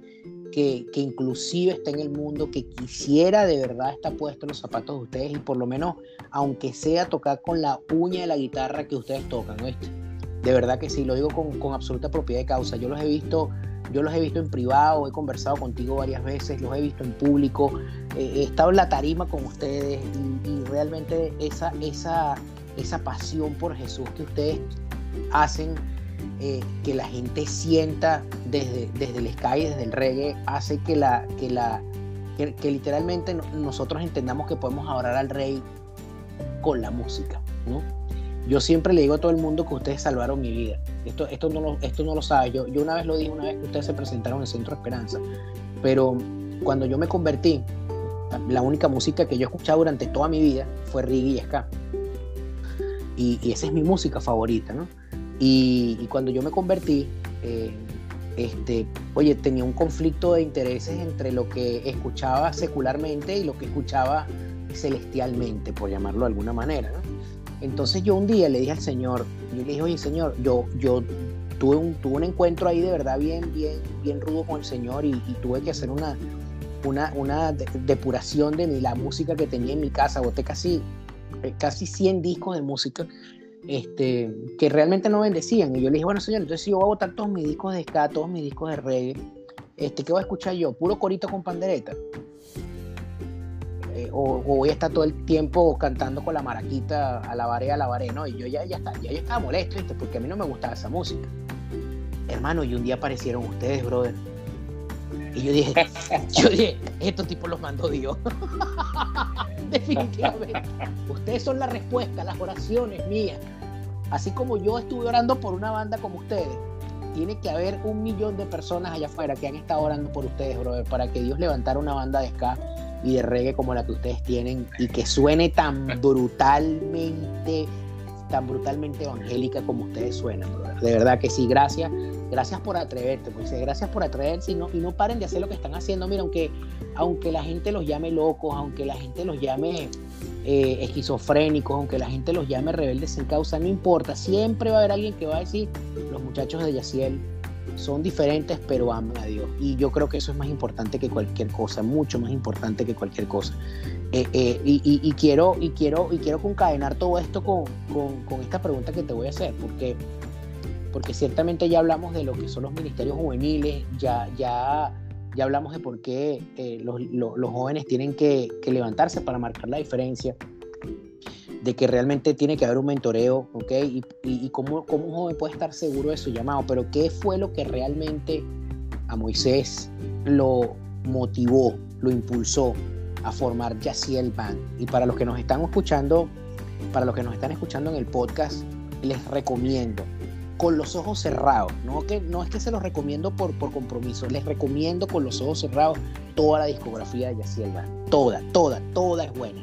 S1: que, que inclusive está en el mundo, que quisiera de verdad estar puesto en los zapatos de ustedes y por lo menos, aunque sea tocar con la uña de la guitarra que ustedes tocan, ¿oíste? De verdad que sí, lo digo con, con absoluta propiedad de causa. Yo los he visto yo los he visto en privado, he conversado contigo varias veces, los he visto en público, eh, he estado en la tarima con ustedes y, realmente esa, esa, esa pasión por Jesús que ustedes hacen eh, que la gente sienta desde, desde el sky, desde el reggae, hace que, la, que, la, que literalmente nosotros entendamos que podemos adorar al rey con la música. ¿no? Yo siempre le digo a todo el mundo que ustedes salvaron mi vida. Esto, esto, no, lo, esto no lo sabe. Yo, yo una vez lo dije, una vez que ustedes se presentaron en el Centro Esperanza. Pero cuando yo me convertí, la única música que yo escuchaba durante toda mi vida fue reggae y ska. Y, y esa es mi música favorita, ¿no? Y, y cuando yo me convertí, eh, este, oye, tenía un conflicto de intereses entre lo que escuchaba secularmente y lo que escuchaba celestialmente, por llamarlo de alguna manera, ¿no? Entonces yo un día le dije al Señor, yo le dije, oye Señor, yo, yo tuve, un, tuve un encuentro ahí de verdad bien, bien, bien rudo con el Señor y, tuve que hacer una, una, una de, depuración de mi, la música que tenía en mi casa. Boté casi, casi 100 discos de música este, que realmente no bendecían. Y yo le dije, bueno Señor, entonces si yo voy a botar todos mis discos de ska, todos mis discos de reggae, este, ¿qué voy a escuchar yo? ¿Puro corito con pandereta? Eh, o, o, voy a estar todo el tiempo cantando con la maraquita a la varé, a la varé, ¿no? Y yo ya, ya, está, ya yo estaba molesto, ¿viste? Porque a mí no me gustaba esa música. Hermano, y un día aparecieron ustedes, brother. Y yo dije, yo dije, estos tipos los mandó Dios. Definitivamente. Ustedes son la respuesta, las oraciones mías. Así como yo estuve orando por una banda como ustedes, tiene que haber un millón de personas allá afuera que han estado orando por ustedes, brother, para que Dios levantara una banda de ska y de reggae como la que ustedes tienen y que suene tan brutalmente, tan brutalmente evangélica como ustedes suenan, brother. De verdad que sí, gracias, gracias por atreverte, pues gracias por atreverse y no, y no paren de hacer lo que están haciendo. Mira, aunque, aunque la gente los llame locos, aunque la gente los llame eh, esquizofrénicos, aunque la gente los llame rebeldes sin causa, no importa, siempre va a haber alguien que va a decir, los muchachos de Yaciel son diferentes, pero aman a Dios. Y yo creo que eso es más importante que cualquier cosa, mucho más importante que cualquier cosa. Eh, eh, y, quiero, y, quiero, y quiero concadenar todo esto con, con, con, esta pregunta que te voy a hacer, porque, porque ciertamente ya hablamos de lo que son los ministerios juveniles, ya, ya, ya hablamos de por qué eh, los, los, jóvenes tienen que levantarse para marcar la diferencia de que realmente tiene que haber un mentoreo, ¿ok? Y, cómo, cómo, un joven puede estar seguro de su llamado, pero ¿qué fue lo que realmente a Moisés lo, motivó, lo impulsó a formar Yaciel Band. Y para los que nos están escuchando, para los que nos están escuchando en el podcast, les recomiendo con los ojos cerrados, no, que, no es que se los recomiendo por, por compromiso, les recomiendo con los ojos cerrados toda la discografía de Yaciel Band. Toda, toda, toda es buena.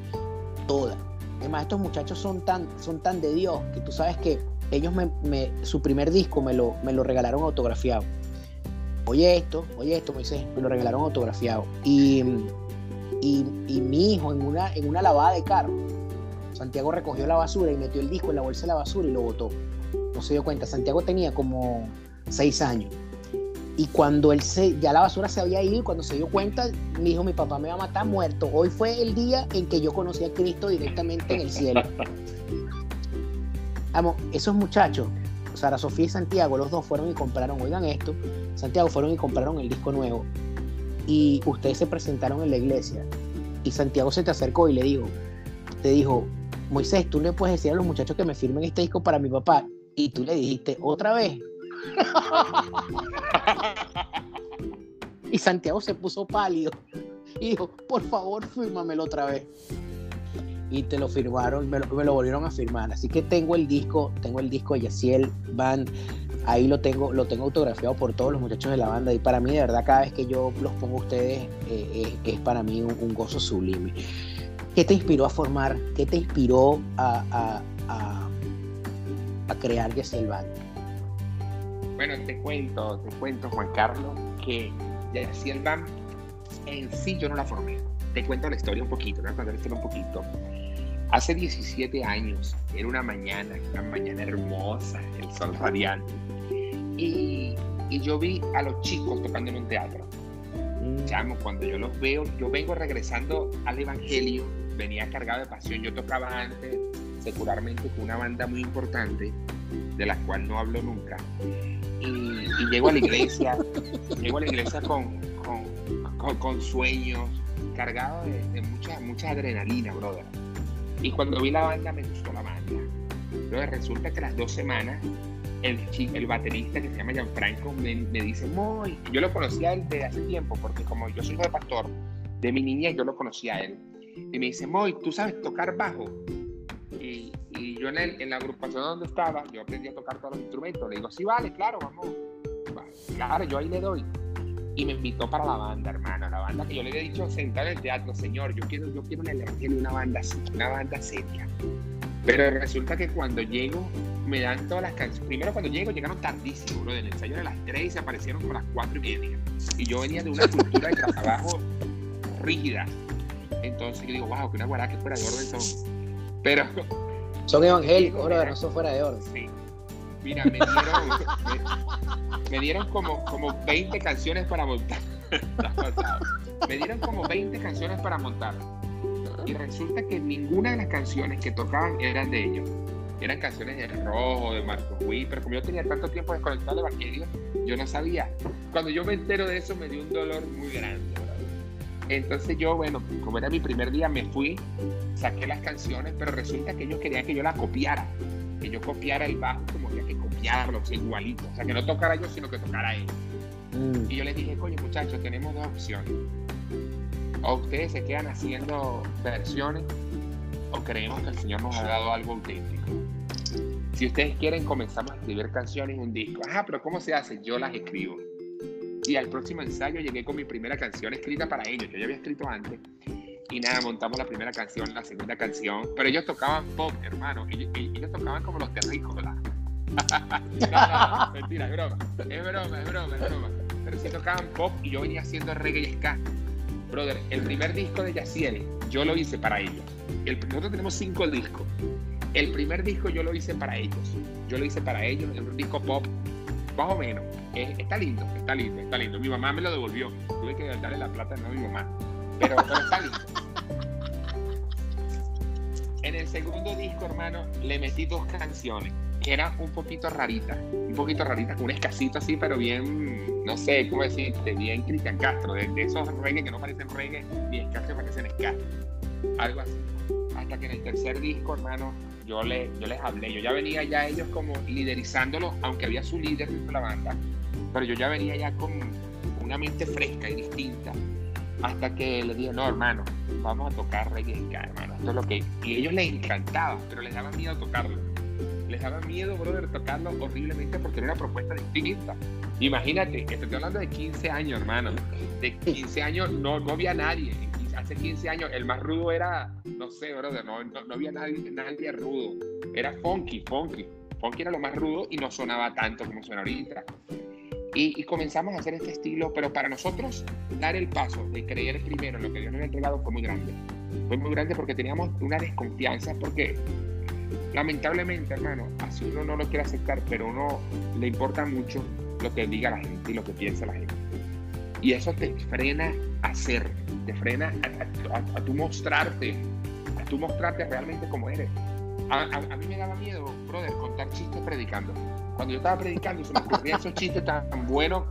S1: Toda. Además, estos muchachos son tan, son tan de Dios que tú sabes que ellos me, su primer disco me lo, me lo regalaron autografiado. Oye esto, oye esto, me dice, me lo regalaron autografiado. Y, y, y, mi hijo en una, en una lavada de carro, Santiago recogió la basura y metió el disco en la bolsa de la basura y lo botó. No se dio cuenta. Santiago tenía como seis años. Y cuando él se, ya la basura se había ido, cuando se dio cuenta, mi hijo, mi papá me va a matar muerto. Hoy fue el día en que yo conocí a Cristo directamente en el cielo. Vamos, esos muchachos, Sara Sofía y Santiago, los dos fueron y compraron, oigan esto, Santiago fueron y compraron el disco nuevo. Y ustedes se presentaron en la iglesia. Y Santiago se te acercó y le dijo, te dijo, Moisés, tú le puedes decir a los muchachos que me firmen este disco para mi papá. Y tú le dijiste, otra vez. y Santiago se puso pálido y dijo, por favor, fírmamelo otra vez. Y te lo firmaron, me lo, me lo, volvieron a firmar. Así que tengo el disco, tengo el disco de Yaciel Band. Ahí lo tengo, lo tengo autografiado por todos los muchachos de la banda. Y para mí, de verdad, cada vez que yo los pongo a ustedes, eh, es, es, para mí un, un, gozo sublime. ¿Qué te inspiró a formar? ¿Qué te inspiró a, a, a, a crear Yaciel Band?
S2: Bueno, te cuento, te cuento, Juan Carlos, que Yaciel Band en sí yo no la formé. Te cuento la historia un poquito, voy a contar la historia un poquito. Hace 17 años, era una mañana, una mañana hermosa, el sol radiante, y, y yo vi a los chicos tocando en un teatro. Chamo, cuando yo los veo, yo vengo regresando al Evangelio, venía cargado de pasión. Yo tocaba antes secularmente con una banda muy importante, de la cual no hablo nunca. Y, y llego a la iglesia, llego a la iglesia con, con, con, sueños, cargado de, de, mucha, mucha adrenalina, brother. Y cuando vi la banda, me gustó la banda. Entonces resulta que las dos semanas, el, el baterista que se llama Gianfranco me, me dice, muy, yo lo conocía desde hace tiempo, porque como yo soy hijo de pastor, de mi niña yo lo conocía a él. Y me dice, Moy, ¿tú sabes tocar bajo? Yo en, el, en, la agrupación donde estaba, yo aprendí a tocar todos los instrumentos. Le digo, sí, vale, claro, vamos. Claro, yo ahí le doy. Y me invitó para la banda, hermano. La banda que yo le había dicho sentado en el teatro, señor, yo quiero, yo quiero una, una banda una banda seria. Pero resulta que cuando llego, me dan todas las canciones. Primero, cuando llego, llegaron tardísimo, bro. El ensayo a las 3 y se aparecieron como las 4 y media. Y yo venía de una cultura de trabajo rígida. Entonces yo digo, wow, que una guará que fuera de orden son. Pero.
S1: Son evangélicos, bro, no son fuera de orden.
S2: Sí. Mira, me dieron, me, me, dieron como, como 20 canciones para montar. me dieron como 20 canciones para montar. Y resulta que ninguna de las canciones que tocaban eran de ellos. Eran canciones de Rojo, de Marcos Witt, pero como yo tenía tanto tiempo desconectado del Evangelio, yo no sabía. Cuando yo me entero de eso, me dio un dolor muy grande. Entonces yo, bueno, como era mi primer día, me fui, saqué las canciones, pero resulta que ellos querían que yo las copiara, que yo copiara el bajo como había que copiarlo, igualito, o sea, que no tocara yo, sino que tocara él. Mm. Y yo les dije, coño muchachos, tenemos dos opciones. O ustedes se quedan haciendo versiones, o creemos que el Señor nos ha dado algo auténtico. Si ustedes quieren, comenzamos a escribir canciones en un disco. Ajá, pero ¿cómo se hace? Yo las escribo. Y al próximo ensayo llegué con mi primera canción escrita para ellos. Yo ya había escrito antes. Y nada, montamos la primera canción, la segunda canción. Pero ellos tocaban pop, hermano. Ellos, ellos tocaban como los terrícolas. no, no, mentira, es broma. Es broma, es broma, es broma. Pero sí tocaban pop y yo venía haciendo reggae y ska. Brother, el primer disco de Yaciel, yo lo hice para ellos. El, nosotros tenemos cinco discos. El primer disco yo lo hice para ellos. Yo lo hice para ellos, el disco pop, más o menos. Está lindo, está lindo, está lindo. Mi mamá me lo devolvió. Tuve que darle la plata no a mi mamá. Pero, está lindo. En el segundo disco, hermano, le metí dos canciones que eran un poquito raritas, un poquito raritas, un escasito así, pero bien, no sé cómo decirte, bien Cristian Castro, de, esos reggae que no parecen reggae, ska que parecen ska. Algo así. Hasta que en el tercer disco, hermano, yo, le, yo les hablé. Yo ya venía ya ellos como liderizándolo, aunque había su líder dentro de la banda, pero yo ya venía ya con una mente fresca y distinta. Hasta que le dije, no, hermano, vamos a tocar reggae hermano. Esto es lo que. Y ellos les encantaba, pero les daba miedo tocarlo. Les daba miedo, brother, tocarlo horriblemente porque era una propuesta distinta. Imagínate, estoy hablando de 15 años, hermano. De 15 años no, no había nadie. Hace 15 años el más rudo era, no sé, brother, no, no, había nadie, nadie rudo. Era funky, funky. Funky era lo más rudo y no sonaba tanto como suena ahorita. Y, comenzamos a hacer este estilo, pero para nosotros dar el paso de creer primero en lo que Dios nos ha entregado fue muy grande. Fue muy grande porque teníamos una desconfianza, porque lamentablemente, hermano, así uno no lo quiere aceptar, pero uno le importa mucho lo que diga la gente y lo que piensa la gente. Y eso te frena a ser, te frena a, tu mostrarte, a tu mostrarte realmente como eres. A, a, mí me daba miedo, brother, contar chistes predicando cuando yo estaba predicando, se me ocurrían esos chistes tan buenos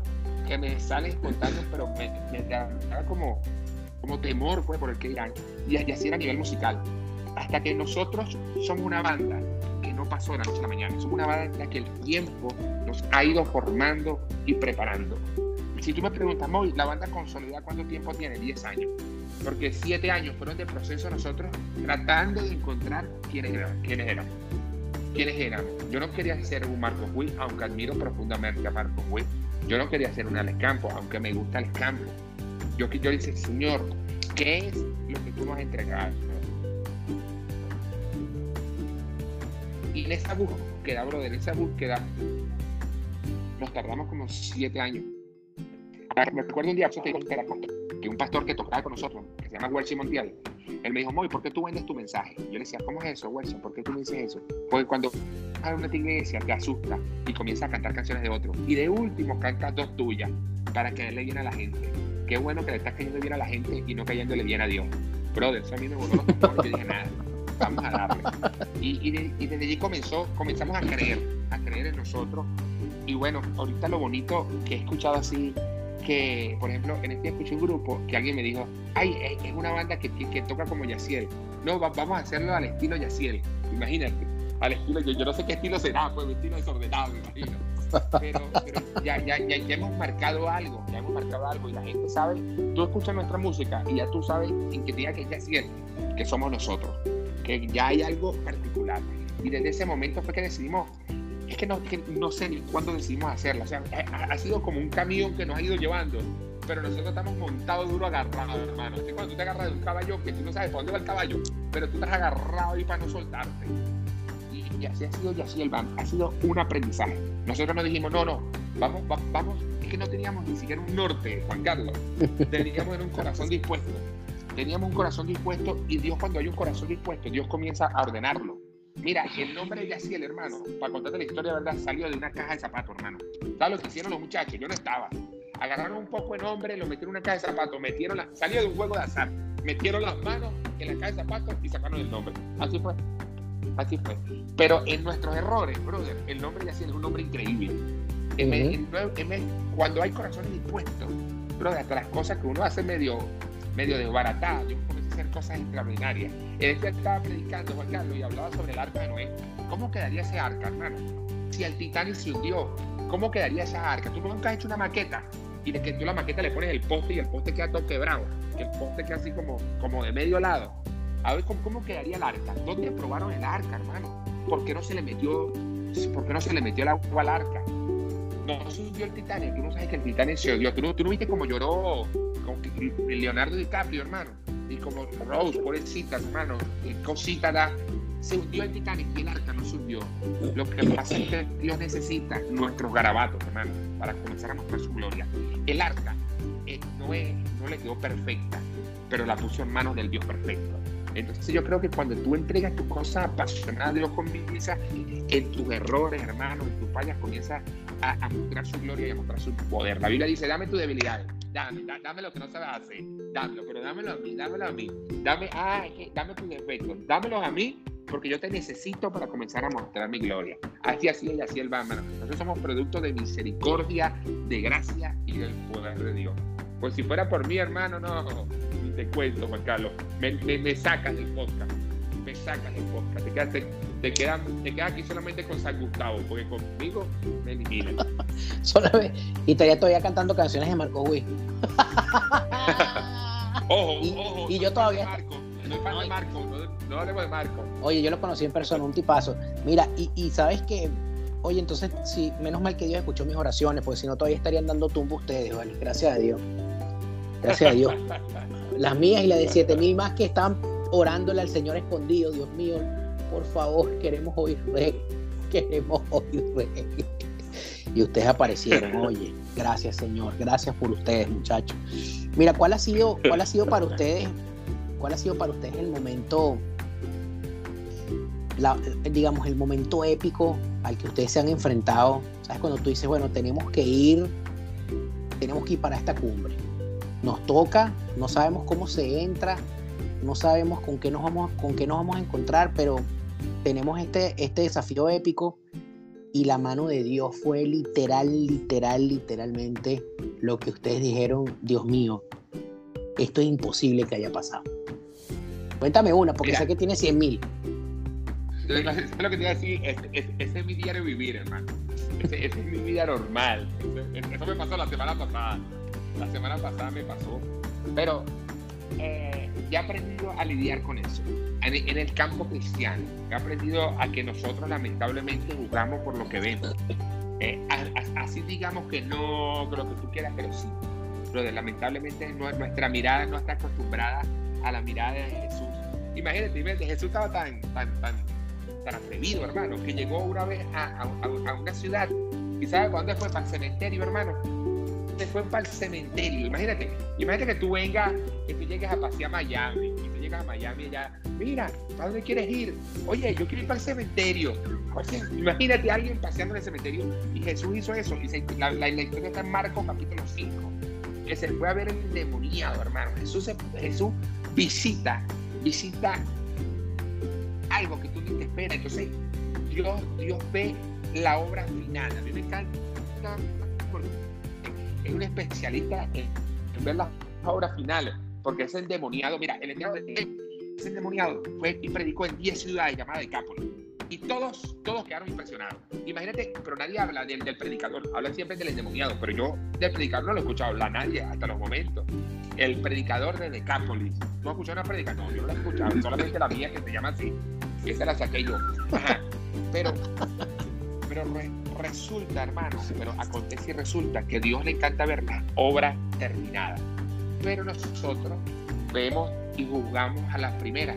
S2: que me salen contando, pero me, me daba como, como temor pues, por el que dirán. Y, así era a nivel musical. Hasta que nosotros somos una banda que no pasó de la noche a la mañana. Somos una banda que el tiempo nos ha ido formando y preparando. Si tú me preguntas, Moy, ¿la banda consolidada cuánto tiempo tiene? 10 años. Porque 7 años fueron de proceso nosotros tratando de encontrar quiénes eran. Quiénes eran quiénes eran. Yo no quería ser un Marcos Witt, aunque admiro profundamente a Marcos Witt. Yo no quería ser un Alex Campos, aunque me gusta el campo. Yo, yo dije, Señor, ¿qué es lo que tú nos has entregado? Y en esa búsqueda, brother, en esa búsqueda, nos tardamos como siete años. Me recuerdo un día que un pastor que tocaba con nosotros, que se llama Welshi Montiel, él me dijo, Moy, ¿por qué tú vendes tu mensaje? Yo le decía, ¿cómo es eso, Wilson? ¿Por qué tú me dices eso? Porque cuando vas a una iglesia te asusta y comienza a cantar canciones de otro. Y de último cantas dos tuyas para que le bien a la gente. Qué bueno que le estás cayendo bien a la gente y no cayéndole bien a Dios. Brother, eso a mí me voló los y dije, nada, vamos a darle. Y, y desde allí comenzó, comenzamos a creer, a creer en nosotros. Y bueno, ahorita lo bonito que he escuchado así que, por ejemplo, en este escuché un grupo que alguien me dijo, ay, es una banda que, que, toca como Yaciel. No, vamos a hacerlo al estilo Yaciel. Imagínate, al estilo, yo, yo no sé qué estilo será, pues, estilo desordenado, me imagino. Pero, ya, ya, ya, ya, hemos marcado algo, ya hemos marcado algo y la gente sabe, tú escuchas nuestra música y ya tú sabes en qué día que es Yaciel, que somos nosotros, que ya hay algo particular. Y desde ese momento fue que decidimos es que no, no sé ni cuándo decidimos hacerla. O sea, ha, sido como un camión que nos ha ido llevando, pero nosotros estamos montados duro agarrados, hermano. Es cuando tú te agarras de un caballo que tú no sabes por dónde va el caballo, pero tú estás agarrado ahí para no soltarte. Y, así ha sido y así el BAM. Ha sido un aprendizaje. Nosotros nos dijimos, no, no, vamos, vamos. Es que no teníamos ni siquiera un norte, Juan Carlos. Teníamos un corazón dispuesto. Teníamos un corazón dispuesto y Dios cuando hay un corazón dispuesto, Dios comienza a ordenarlo Mira, el nombre de Yaciel, hermano, para contarte la historia, ¿verdad? Salió de una caja de zapatos, hermano. ¿Sabes lo que hicieron los muchachos? Yo no estaba. Agarraron un poco de nombre, lo metieron en una caja de zapatos, metieron la... salió de un juego de azar, metieron las manos en la caja de zapatos y sacaron el nombre. Así fue. Así fue. Pero en nuestros errores, brother, el nombre de Yaciel es un nombre increíble. cuando hay corazones dispuestos, brother, hasta las cosas que uno hace medio, medio desbaratadas, hacer cosas extraordinarias. Él estaba predicando, Juan Carlos, y hablaba sobre el arca de Noé. ¿Cómo quedaría ese arca, hermano? Si el Titanic se hundió, ¿cómo quedaría esa arca? Tú nunca has hecho una maqueta y de que tú la maqueta le pones el poste y el poste queda todo quebrado, que el poste queda así como, como de medio lado. A ver ¿cómo, cómo quedaría el arca. ¿Dónde probaron el arca, hermano? ¿Por qué no se le metió, por qué no se le metió el agua al arca? No se hundió el Titanic, tú no sabes que el Titanic se hundió. Tú no, tú no viste cómo lloró Leonardo DiCaprio, hermano y como Rose, pobrecita, hermano, cosita da, se hundió el Titanic y el arca no se. Lo que pasa es que Dios necesita nuestros garabatos, hermano, para comenzar a mostrar su gloria. El arca eh, no, es, no le quedó perfecta, pero la puso en manos del Dios perfecto. Entonces yo creo que cuando tú entregas tu cosa apasionada, Dios comienza en tus errores, hermano, en tus fallas, comienza a, a, mostrar su gloria y a mostrar su poder. La Biblia dice, dame tu debilidad dame, dame lo que no sabes hacer, dámelo, pero dámelo a mí, dámelo a mí, dame, ah, dame tus defectos, dámelos a mí, porque yo te necesito para comenzar a mostrar mi gloria. Así, así y así el hermano. Nosotros somos producto de misericordia, de gracia y del poder de Dios. Pues si fuera por mí, hermano, no, ni te cuento, Juan Carlos, me, me, me del podcast, me sacas del podcast, te quedas, te, quedas, te quedas aquí solamente con San Gustavo, porque conmigo me eliminan.
S1: y todavía todavía cantando canciones de Marco Witt.
S2: Ojo,
S1: Y-
S2: ojo.
S1: y yo todavía-
S2: Marco, fan de Marco, no, no hablemos de Marco.
S1: Oye, yo lo conocí en persona, un tipazo. Mira, y, y sabes que, oye, entonces, sí, menos mal que Dios escuchó mis oraciones, porque si no todavía estarían dando tumbo ustedes, ¿vale? Gracias a Dios. Gracias a Dios. Las mías y las de siete mil más que están orándole al Señor escondido, Dios mío, por favor, queremos oír rey, queremos oír rey. Y ustedes aparecieron, oye, gracias Señor, gracias por ustedes, muchachos. Mira, ¿cuál ha sido, cuál ha sido para ustedes, cuál ha sido para ustedes el momento, la- digamos, el momento épico al que ustedes se han enfrentado? ¿Sabes? Cuando tú dices, bueno, tenemos que ir, tenemos que ir para esta cumbre. Nos toca, no sabemos cómo se entra, no sabemos con qué nos vamos, con qué nos vamos a encontrar, pero tenemos este, este desafío épico y la mano de Dios fue literal, literal, literalmente lo que ustedes dijeron, Dios mío, esto es imposible que haya pasado. Cuéntame una, porque
S2: Mira.
S1: sé que tiene 100 mil.
S2: Es lo que te iba a decir, ese, ese- ese es mi diario vivir, hermano. Ese, ese es mi vida normal. Eso, me pasó la semana pasada. La semana pasada me pasó. Pero eh, he aprendido a lidiar con eso. En, el campo cristiano, he aprendido a que nosotros lamentablemente juzgamos por lo que vemos. Eh, a- a- así digamos que no, que lo que tú quieras, pero sí. Pero lamentablemente no- nuestra mirada no está acostumbrada a la mirada de Jesús. Imagínate, Jesús estaba tan, tan, tan, tan atrevido, hermano, que llegó una vez a, a- una ciudad y ¿sabe dónde fue? Para el cementerio, hermano. Se fue para el cementerio. Imagínate, imagínate que tú vengas, que tú llegues a pasear a Miami, y tú llegas a Miami y ya, mira, ¿para dónde quieres ir? Oye, yo quiero ir para el cementerio. Imagínate a alguien paseando en el cementerio y Jesús hizo eso. Y la, la- historia está en Marcos capítulo 5, que se fue a ver el endemoniado, hermano. Jesús, Jesús visita, visita algo que tú ni te esperas. Entonces, Dios, Dios ve la obra final. A mí me encanta porque un especialista en, ver las obras finales, porque es endemoniado. Mira, el ese endemoniado fue y predicó en 10 ciudades llamadas Decápolis. Y todos, todos quedaron impresionados. Imagínate, pero nadie habla del, del predicador, hablan siempre del endemoniado, pero yo del predicador no lo he escuchado hablar nadie hasta los momentos. El predicador de Decápolis. ¿Tú has escuchado una predica? No, yo no la he escuchado, solamente la mía que se llama así. Esa la saqué yo. Ajá. Pero, pero re- resulta, hermano, pero acontece y resulta que Dios le encanta ver la obra terminada. Pero nosotros vemos y juzgamos a las primeras,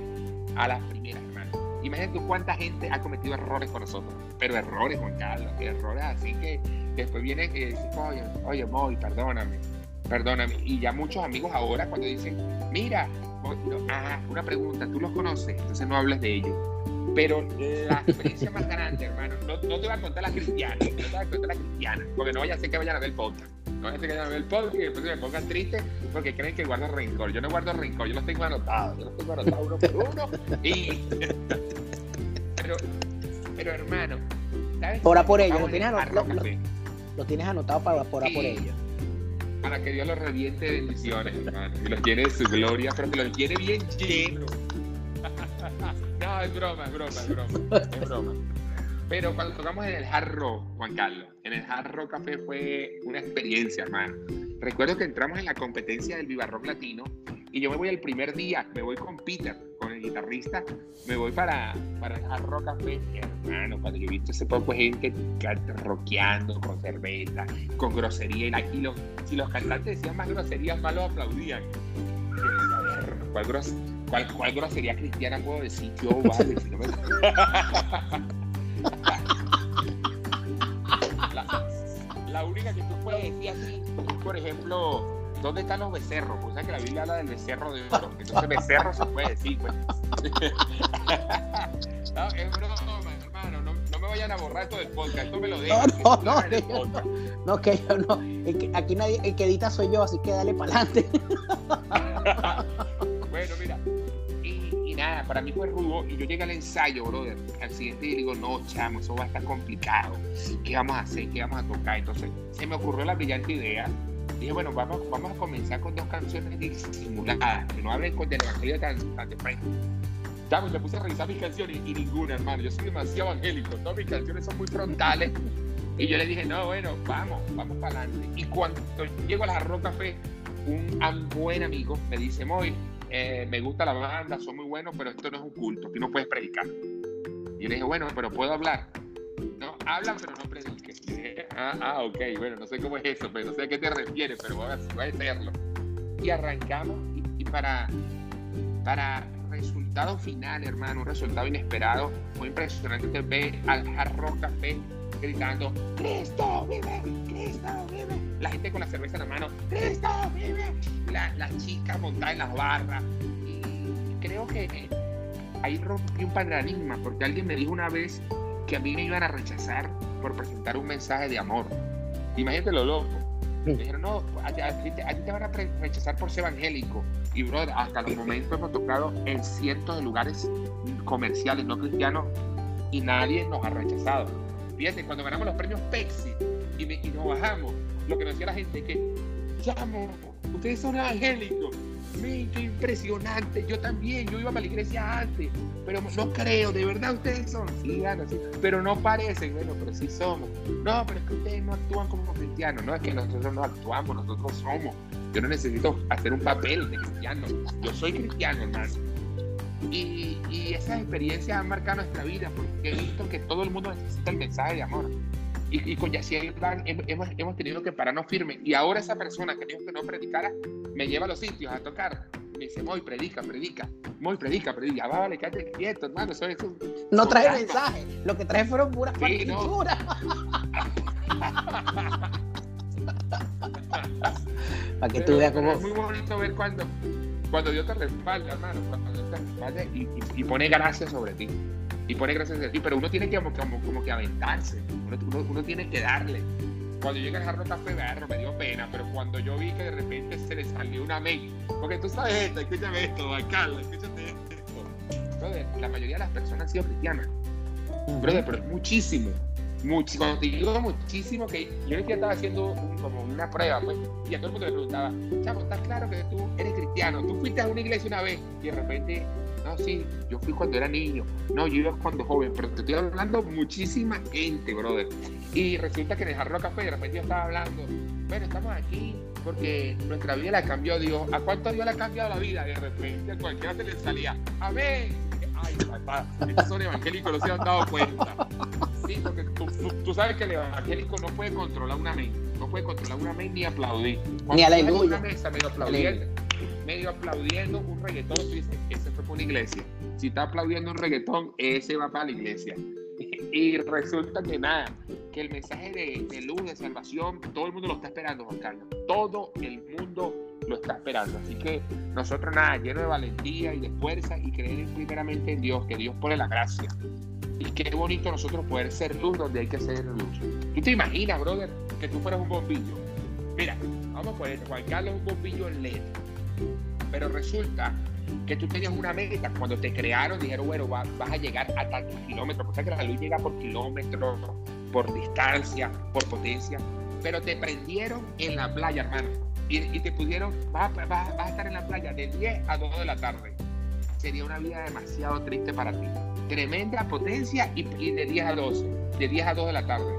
S2: a las primeras, hermano. Imagínate cuánta gente ha cometido errores con nosotros, pero errores, Juan Carlos, errores así que después vienen y dicen, oye, oye, Moy, perdóname, perdóname. Y ya muchos amigos ahora cuando dicen, mira, no, ah, una pregunta, ¿tú los conoces? Entonces no hables de ellos. Pero la experiencia más grande, hermano, no, no te voy a contar la cristiana, no te voy a contar la cristiana, porque no vaya a ser que vayan a ver el podcast. No vaya a ser que vayan a ver el podcast y después se me pongan tristes porque creen que guardo rencor. Yo no guardo rencor, yo los tengo anotados, yo los tengo anotados uno por uno. Y... pero, pero hermano, ¿sabes?
S1: Ora por ellos, lo tienes anotado, lo- tienes anotado para orar por ellos.
S2: para que Dios los reviente de bendiciones, hermano, y los llene de su gloria, pero que los llene bien lleno. no, es broma, es broma, es broma, es broma. Pero cuando tocamos en el Hard Rock, Juan Carlos, en el Hard Rock Café fue una experiencia, hermano. Recuerdo que entramos en la competencia del Viva Rock Latino y yo me voy el primer día, me voy con Peter, con el guitarrista, me voy para, para el Hard Rock Café. Hermano, cuando yo he visto ese poco gente rockeando con cerveza, con grosería, y, los, si los cantantes decían más groserías, más los aplaudían. Y yo decía, "A ver, ¿Cuál, gros- cuál, cuál grosería cristiana puedo decir yo? Vale, si no me... la, la única que tú puedes decir así, por ejemplo, ¿dónde están los becerros? Pues sabes que la Biblia habla del becerro de oro. Entonces, becerro se puede decir, pues. no, es broma, hermano. No, no me vayan a borrar esto del podcast. Esto me lo dejan.
S1: No, no, no, no. que yo no. el que- aquí nadie, el que edita soy yo, así que dale para adelante.
S2: bueno, mira. Y, y nada, para mí fue rudo. Y yo llegué al ensayo, brother. Al siguiente día digo, no, chamo, eso va a estar complicado. ¿Qué vamos a hacer? ¿Qué vamos a tocar? Entonces, se me ocurrió la brillante idea. Dije, bueno, vamos, vamos a comenzar con dos canciones disimuladas, que no hablen con del evangelio tan, tan frente. Chamo, y me puse a revisar mis canciones y ninguna, hermano. Yo soy demasiado evangélico. Todas mis canciones son muy frontales. Y yo le dije, no, bueno, vamos, vamos para adelante. Y cuando llego a la Rock Café, un buen amigo me dice, Moy, eh, me gusta la banda, son muy buenos, pero esto no es un culto, tú no puedes predicar. Y le dije, bueno, pero puedo hablar. No, habla, pero no prediques. ah, ah, ok, bueno, no sé cómo es eso, pero no sé a qué te refieres, pero voy a, voy a hacerlo. Y arrancamos, y, para, para resultado final, hermano, un resultado inesperado, muy impresionante, ve al Hard Café gritando, Cristo vive, Cristo vive. La gente con la cerveza en la mano, Cristo vive. La, las chicas montadas en las barras. Y creo que ahí rompí un paradigma, porque alguien me dijo una vez que a mí me iban a rechazar por presentar un mensaje de amor. Imagínate lo loco. Me dijeron, no, a, ti te van a rechazar por ser evangélico. Y, bro, hasta el momento hemos tocado en cientos de lugares comerciales no cristianos y nadie nos ha rechazado. Fíjate, cuando ganamos los premios Pepsi y, nos bajamos, lo que nos decía la gente que, chamo, ustedes son evangélicos. qué impresionante. Yo también, yo iba a la iglesia antes, pero no creo, de verdad ustedes son. Sí, pero no parecen, bueno, pero sí somos. No, pero es que ustedes no actúan como cristianos. No es que nosotros no actuamos, nosotros somos. Yo no necesito hacer un papel de cristiano. Yo soy cristiano, hermano. Y, y esas experiencias han marcado nuestra vida porque he visto que todo el mundo necesita el mensaje de amor. Y, y con Yaciel hemos, hemos tenido que pararnos firmes. Y ahora esa persona que dijo que no predicara me lleva a los sitios a tocar. Me dice, Moy, predica, predica. Moy, predica, predica. Va, vale, cállate quieto, hermano. Eso, eso,
S1: no trae mensaje. Lo que trae fueron puras sí, partituras. Para que tú veas cómo.
S2: Es muy bonito ver cuando, cuando Dios te respalda, hermano. Cuando Dios te respalda y, y, pone gracias sobre ti. Y pone gracias sobre ti. Pero uno tiene que como, como, como que aventarse. Uno, uno, tiene que darle. Cuando yo llegué a Jarro Café Berro me dio pena, pero cuando yo vi que de repente se le salió una mail, porque tú sabes esto, escúchame esto, Carlos, escúchate esto. Brother, la mayoría de las personas han sido cristianas. Brother, pero es muchísimo muchísimo, cuando digo muchísimo, que yo que estaba haciendo como una prueba, pues, y a todo el mundo le preguntaba, chavo, ¿estás claro que tú eres cristiano? Tú fuiste a una iglesia una vez, y de repente, no, sí, yo fui cuando era niño, no, yo iba cuando joven, pero te estoy hablando muchísima gente, brother. Y resulta que en el Jarro Café, de repente yo estaba hablando, bueno, estamos aquí porque nuestra vida la cambió Dios. ¿A cuánto Dios le ha cambiado la vida? De repente a cualquiera se le salía, amén. Ay, papá, estos son evangélicos, no se han dado cuenta porque tú, sabes que el evangélico no puede controlar una mente, no puede controlar una mente ni aplaudir.
S1: ni a la una
S2: mesa medio aplaudiendo, medio aplaudiendo un reggaetón, tú dices, ese fue para una iglesia. Si está aplaudiendo un reggaetón, ese va para la iglesia. Y resulta que nada, que el mensaje de, de, luz, de salvación, todo el mundo lo está esperando, Juan Carlos. Todo el mundo lo está esperando. Así que nosotros nada, lleno de valentía y de fuerza y creer primeramente en Dios, que Dios pone la gracia. Y qué bonito nosotros poder ser luz donde hay que ser luz. ¿Tú te imaginas, brother, que tú fueras un bombillo? Mira, vamos a poner, Juan Carlos es un bombillo en LED. Pero resulta que tú tenías una meta. Cuando te crearon, dijeron, bueno, vas, a llegar a tantos kilómetros. Porque que la luz llega por kilómetros, por distancia, por potencia. Pero te prendieron en la playa, hermano. Y, te pudieron, vas, vas a estar en la playa de 10 a 2 de la tarde. Sería una vida demasiado triste para ti tremenda potencia y, de 10 a 12, de 10 a 2 de la tarde.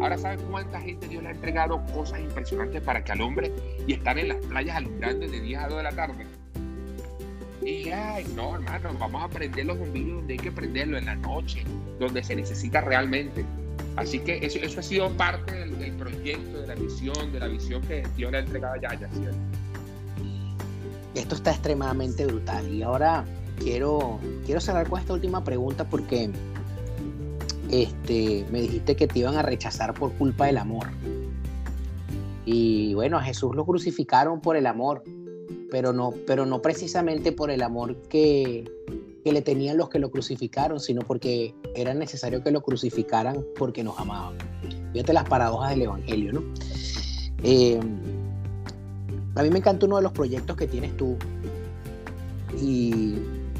S2: Ahora sabes cuánta gente Dios le ha entregado cosas impresionantes para que al hombre y estar en las playas alumbrando de 10 a 2 de la tarde. Y ay, no, hermano, vamos a prender los bombillos donde hay que prenderlo, en la noche, donde se necesita realmente. Así que eso, eso ha sido parte del, proyecto, de la misión, de la visión que Dios le ha entregado a Yaya,
S1: Esto está extremadamente brutal. Y ahora quiero, quiero cerrar con esta última pregunta porque este, me dijiste que te iban a rechazar por culpa del amor. Y bueno, a Jesús lo crucificaron por el amor, pero no, pero no precisamente por el amor que, que le tenían los que lo crucificaron, sino porque era necesario que lo crucificaran porque nos amaban. Fíjate las paradojas del Evangelio, ¿no? Eh, a mí me encanta uno de los proyectos que tienes tú y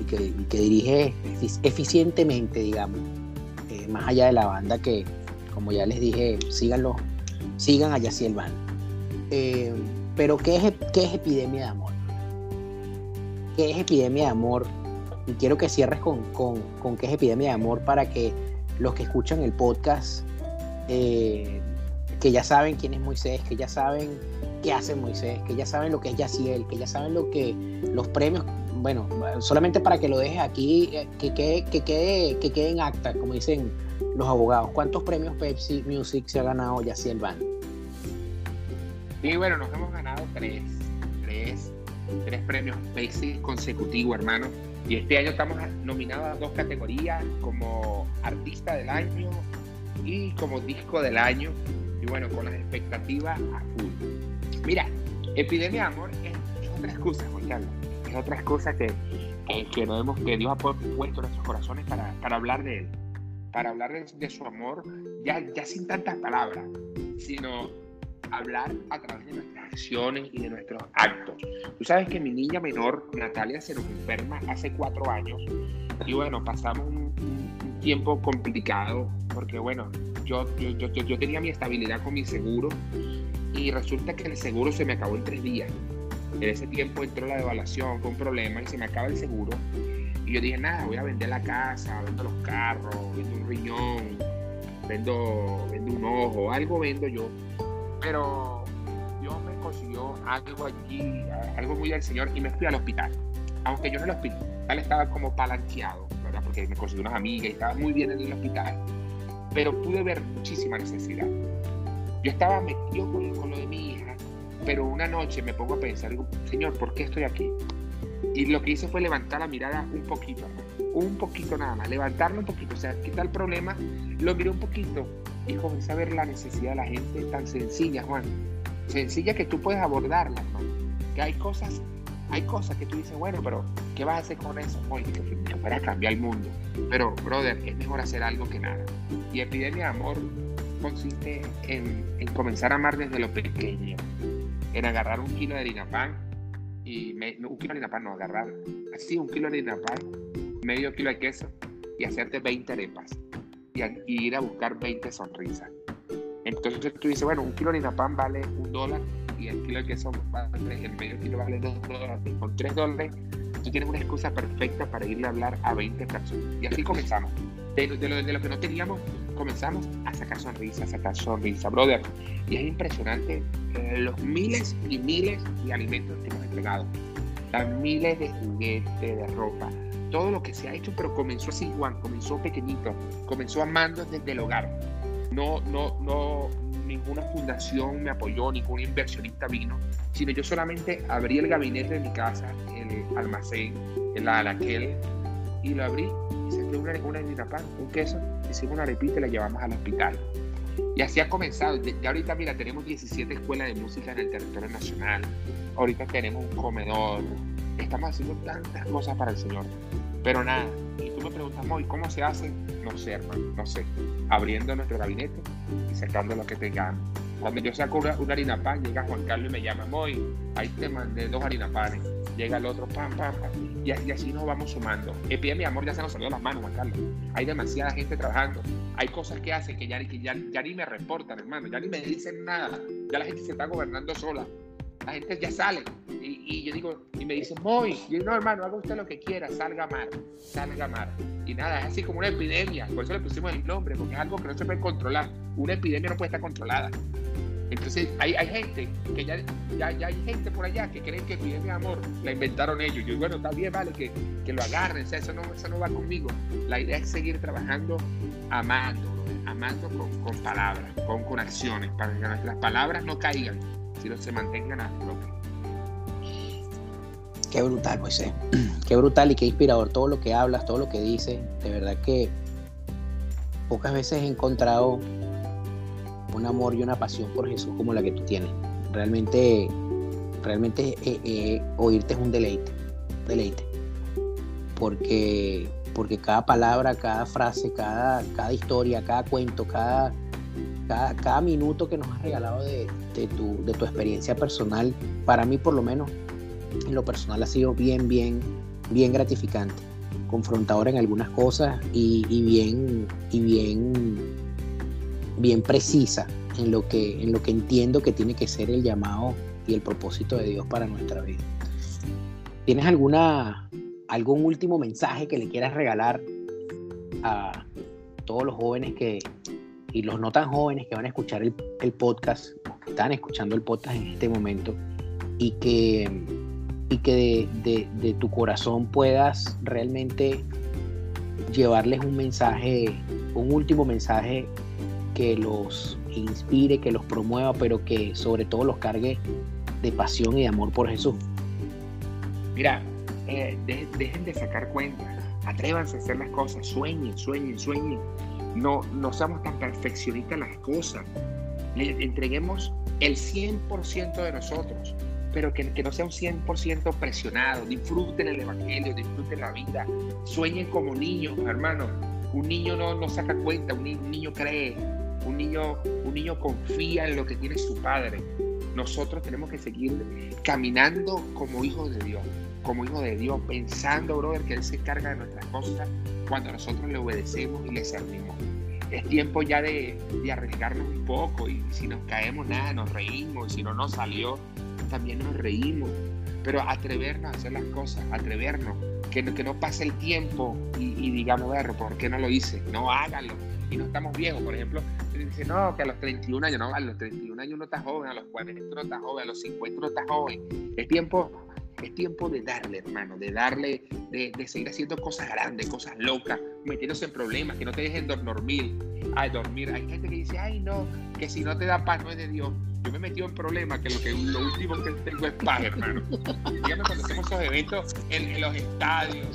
S1: que, dirige eficientemente, digamos, eh, más allá de la banda que, como ya les dije, síganlo, sigan allá si el van. Eh, pero ¿qué es, ¿qué es epidemia de amor? ¿Qué es epidemia de amor? Y quiero que cierres con, con, con qué es epidemia de amor para que los que escuchan el podcast, eh, que ya saben quién es Moisés, que ya saben qué hace Moisés, que ya saben lo que es Yaciel, que ya saben lo que los premios, bueno, solamente para que lo dejes aquí, eh, que quede, que quede, que quede en acta, como dicen los abogados. ¿Cuántos premios Pepsi Music se ha ganado Yaciel Band?
S2: Sí, bueno, nos hemos ganado tres, tres, tres premios Pepsi consecutivos, hermano. Y este año estamos nominados a dos categorías, como Artista del Año y como Disco del Año. Y bueno, con las expectativas a full. Mira, Epidemia de Amor es, otra excusa, Juan Carlos. Es otra excusa que, que, hemos, que Dios ha puesto en nuestros corazones para, para hablar de Él. Para hablar de, su amor, ya, ya sin tantas palabras, sino hablar a través de nuestras acciones y de nuestros actos. Tú sabes que mi niña menor, Natalia, se nos enferma hace cuatro años y bueno, pasamos un, tiempo complicado porque bueno, yo, yo, yo, yo, tenía mi estabilidad con mi seguro y resulta que el seguro se me acabó en tres días. En ese tiempo entró la devaluación, fue un problema y se me acaba el seguro. Y yo dije, nada, voy a vender la casa, vendo los carros, vendo un riñón, vendo, vendo un ojo, algo vendo yo pero Dios me consiguió algo allí, algo muy del Señor, y me fui al hospital. Aunque yo en el hospital estaba como palanqueado, ¿verdad? Porque me consiguió unas amigas y estaba muy bien en el hospital. Pero pude ver muchísima necesidad. Yo estaba metido con, lo de mi hija, pero una noche me pongo a pensar, Señor, ¿por qué estoy aquí? Y lo que hice fue levantar la mirada un poquito, un poquito nada más, levantarlo un poquito, o sea, quitar el problema, lo miré un poquito y comencé a ver la necesidad de la gente tan sencilla, Juan. Sencilla que tú puedes abordarla, Que hay cosas, hay cosas que tú dices, bueno, pero ¿qué vas a hacer con eso? Oye, que, para cambiar el mundo. Pero, brother, es mejor hacer algo que nada. Y epidemia de amor consiste en comenzar a amar desde lo pequeño. En agarrar un kilo de harina pan y un kilo de harina pan, no, agarrar así un kilo de harina pan, medio kilo de queso y hacerte 20 arepas y, ir a buscar 20 sonrisas. Entonces tú dices, bueno, un kilo de pan vale un dólar y el kilo de queso vale, el medio kilo vale dos dólares. Con tres dólares tú tienes una excusa perfecta para irle a hablar a 20 personas. Y así comenzamos. De, lo, de lo que no teníamos, comenzamos a sacar sonrisas, a sacar sonrisas, brother. Y es impresionante eh, los miles y miles de alimentos que hemos entregado. Las miles de juguetes, de ropa, todo lo que se ha hecho, pero comenzó así, Juan, comenzó pequeñito, comenzó amando desde el hogar. No, no, no, ninguna fundación me apoyó, ningún inversionista vino, sino yo solamente abrí el gabinete de mi casa, el almacén, el alaquel, y lo abrí una, una pan, un queso, hicimos una arepita y la llevamos al hospital. Y así ha comenzado. Ya ahorita, mira, tenemos 17 escuelas de música en el territorio nacional. Ahorita tenemos un comedor. Estamos haciendo tantas cosas para el Señor. Pero nada, y tú me preguntas, Moy, ¿cómo se hace? No sé, hermano, no sé. Abriendo nuestro gabinete y sacando lo que tengamos. Cuando yo saco una, harina pan, llega Juan Carlos y me llama, Moy, ahí te mandé dos harina panes. Llega el otro, pam, pam, pam. Y, así nos vamos sumando. pide mi amor, ya se nos salió las manos, Juan Carlos. Hay demasiada gente trabajando. Hay cosas que hacen que ya, que ya, ni me reportan, hermano. Ya ni me dicen nada. Ya la gente se está gobernando sola la gente ya sale. Y, yo digo, y me dicen, muy, y no, hermano, haga usted lo que quiera, salga mar, salga mar. Y nada, es así como una epidemia, por eso le pusimos el nombre, porque es algo que no se puede controlar. Una epidemia no puede estar controlada. Entonces, hay, hay gente, que ya, ya, ya, hay gente por allá que creen que de amor la inventaron ellos. Yo, bueno, está bien, vale, que, que lo agarren, o sea, eso no, va conmigo. La idea es seguir trabajando amando, amando con, con palabras, con, con acciones, para que las palabras no caigan, sino se mantengan a flote.
S1: Qué brutal, Moisés. Qué brutal y qué inspirador todo lo que hablas, todo lo que dices. De verdad que pocas veces he encontrado un amor y una pasión por Jesús como la que tú tienes. Realmente, realmente eh, eh, oírte es un deleite, deleite. Porque, porque cada palabra, cada frase, cada, cada historia, cada cuento, cada, cada, minuto que nos has regalado de, tu, de tu experiencia personal, para mí por lo menos, en lo personal ha sido bien, bien, bien gratificante, confrontador en algunas cosas y, bien, y bien, bien precisa en lo, que, en lo que entiendo que tiene que ser el llamado y el propósito de Dios para nuestra vida. ¿Tienes alguna, algún último mensaje que le quieras regalar a todos los jóvenes que, y los no tan jóvenes que van a escuchar el, podcast, están escuchando el podcast en este momento y que, y que de, tu corazón puedas realmente llevarles un mensaje, un último mensaje que los inspire, que los promueva, pero que sobre todo los cargue de pasión y de amor por Jesús.
S2: Mira, eh, dejen de sacar cuentas, atrévanse a hacer las cosas, sueñen, sueñen, sueñen. No, no seamos tan perfeccionistas las cosas. Le entreguemos el 100% de nosotros, pero que, no sea un 100% presionado. Disfruten el Evangelio, disfruten la vida, sueñen como niños, hermano. Un niño no, no saca cuenta, un niño cree, un niño, un niño confía en lo que tiene su padre. Nosotros tenemos que seguir caminando como hijos de Dios, como hijos de Dios, pensando, brother, que Él se encarga de nuestras cosas cuando nosotros le obedecemos y le servimos es tiempo ya de, arriesgarnos un poco y si nos caemos nada, nos reímos y si no nos salió, también nos reímos. Pero atrevernos a hacer las cosas, atrevernos, que no, que no pase el tiempo y, digamos, ver, ¿por qué no lo hice? No háganlo. Y no estamos viejos, por ejemplo, dice, no, que a los 31 años, no, a los 31 años no estás joven, a los 40 no estás joven, a los 50 no estás joven. Es tiempo es tiempo de darle, hermano, de darle, de, de, seguir haciendo cosas grandes, cosas locas, metiéndose en problemas, que no te dejen dormir. Ay, dormir. Hay gente que dice, ay, no, que si no te da paz no es de Dios. Yo me he metido en problemas que lo, que lo último que tengo es paz, hermano. Dígame cuando hacemos esos eventos en, los estadios.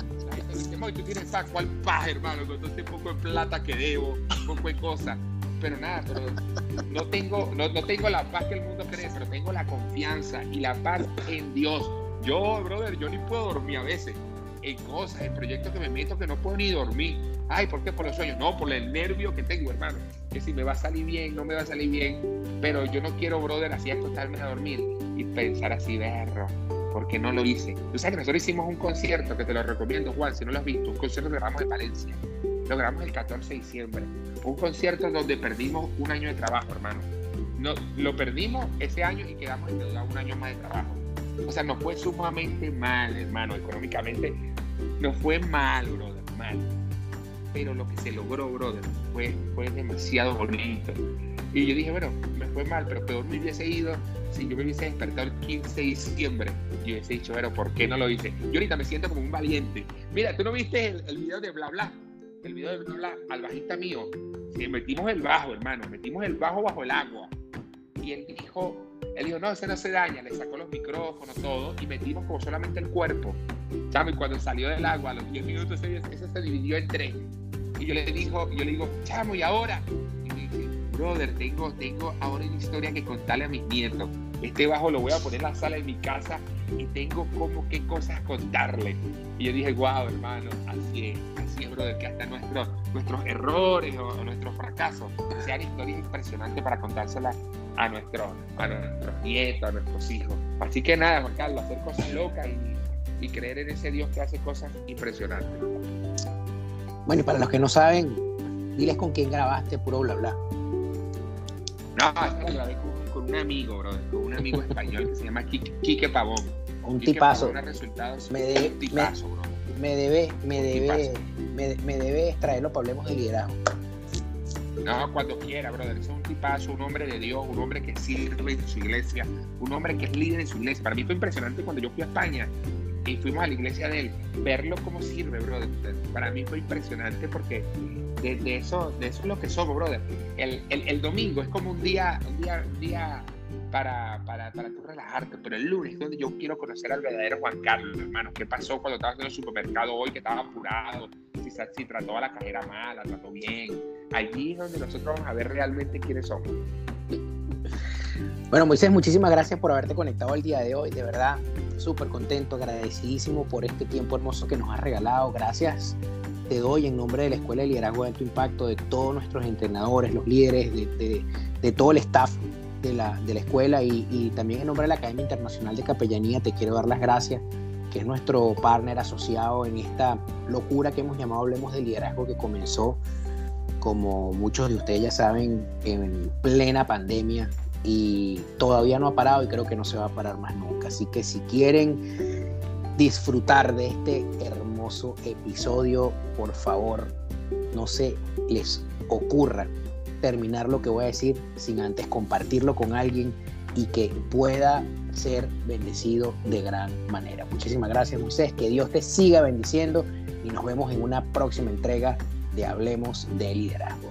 S2: Tú tienes paz, ¿cuál paz, hermano? Con todo este poco plata que debo, poco de cosas pero nada, pero no tengo, no, no, tengo la paz que el mundo cree, pero tengo la confianza y la paz en Dios. Yo, brother, yo ni puedo dormir a veces en cosas, en proyectos que me meto que no puedo ni dormir. Ay, ¿por qué? Por los sueños. No, por el nervio que tengo, hermano. Que si me va a salir bien, no me va a salir bien. Pero yo no quiero, brother, así acostarme a dormir y pensar así, berro. ¿Por qué no lo hice? Tú sabes que nosotros hicimos un concierto que te lo recomiendo, Juan, si no lo has visto, un concierto que grabamos de Valencia. Lo grabamos el 14 de diciembre. Un concierto donde perdimos un año de trabajo, hermano. No, lo perdimos ese año y quedamos en un año más de trabajo o sea, nos fue sumamente mal, hermano, económicamente. Nos fue mal, brother, mal. Pero lo que se logró, brother, fue, fue demasiado bonito. Y yo dije, bueno, me fue mal, pero peor me hubiese ido si yo me hubiese despertado el 15 de diciembre. Y hubiese dicho, bueno, ¿por qué no lo hice? Yo ahorita me siento como un valiente. Mira, ¿tú no viste el, video de Bla Bla? El video de Bla Bla al bajista mío. Metimos el bajo, hermano, metimos el bajo bajo el agua. Y él dijo, él dijo, no, ese no se daña, le sacó los micrófonos, todo, y metimos como solamente el cuerpo. Chamo, y cuando salió del agua, a los 10 minutos, ese, se dividió en tres. Y yo le, digo, yo le digo, chamo, ¿y ahora? Y me dice, brother, tengo, tengo ahora una historia que contarle a mis nietos. Este bajo lo voy a poner en la sala de mi casa y tengo como qué cosas contarle. Y yo dije, wow, hermano, así es, así es, brother, que hasta nuestros, nuestros errores o, nuestros fracasos sean historias impresionantes para contárselas a, nuestros a nuestros nietos, a nuestros hijos. Así que nada, Juan Carlos, hacer cosas locas y, y creer en ese Dios que hace cosas impresionantes.
S1: Bueno, y para los que no saben, diles con quién grabaste puro bla bla.
S2: No, esta la grabé con, con, un amigo, brother, con un amigo español que se llama Quique, Pavón.
S1: Un tipazo. me, debe, tipazo me, me, debe, me debe, me, me debe extraerlo para hablemos de liderazgo.
S2: No, cuando quiera, brother. Es un tipazo, un hombre de Dios, un hombre que sirve en su iglesia, un hombre que es líder en su iglesia. Para mí fue impresionante cuando yo fui a España y fuimos a la iglesia de él, verlo cómo sirve, brother. Para mí fue impresionante porque de, eso, de eso es lo que somos, brother. El, el, el, domingo es como un día, un día, un día para, para, para tú relajarte, pero el lunes es donde yo quiero conocer al verdadero Juan Carlos, hermano. ¿Qué pasó cuando estabas en el supermercado hoy, que estaba apurado? Si, si trató a la cajera mal, la trató bien. Allí es donde nosotros vamos a ver realmente quiénes somos.
S1: Bueno, Moisés, muchísimas gracias por haberte conectado el día de hoy. De verdad, súper contento, agradecidísimo por este tiempo hermoso que nos has regalado. Gracias te doy en nombre de la Escuela de Liderazgo de Alto Impacto, de todos nuestros entrenadores, los líderes, de, de, de todo el staff de la, de la escuela y, también en nombre de la Academia Internacional de Capellanía te quiero dar las gracias, que es nuestro partner asociado en esta locura que hemos llamado Hablemos de Liderazgo que comenzó, como muchos de ustedes ya saben, en plena pandemia y todavía no ha parado y creo que no se va a parar más nunca. Así que si quieren disfrutar de este hermoso episodio, por favor, no se les ocurra terminar lo que voy a decir sin antes compartirlo con alguien y que pueda ser bendecido de gran manera. Muchísimas gracias Moisés, que Dios te siga bendiciendo y nos vemos en una próxima entrega de Hablemos de Liderazgo.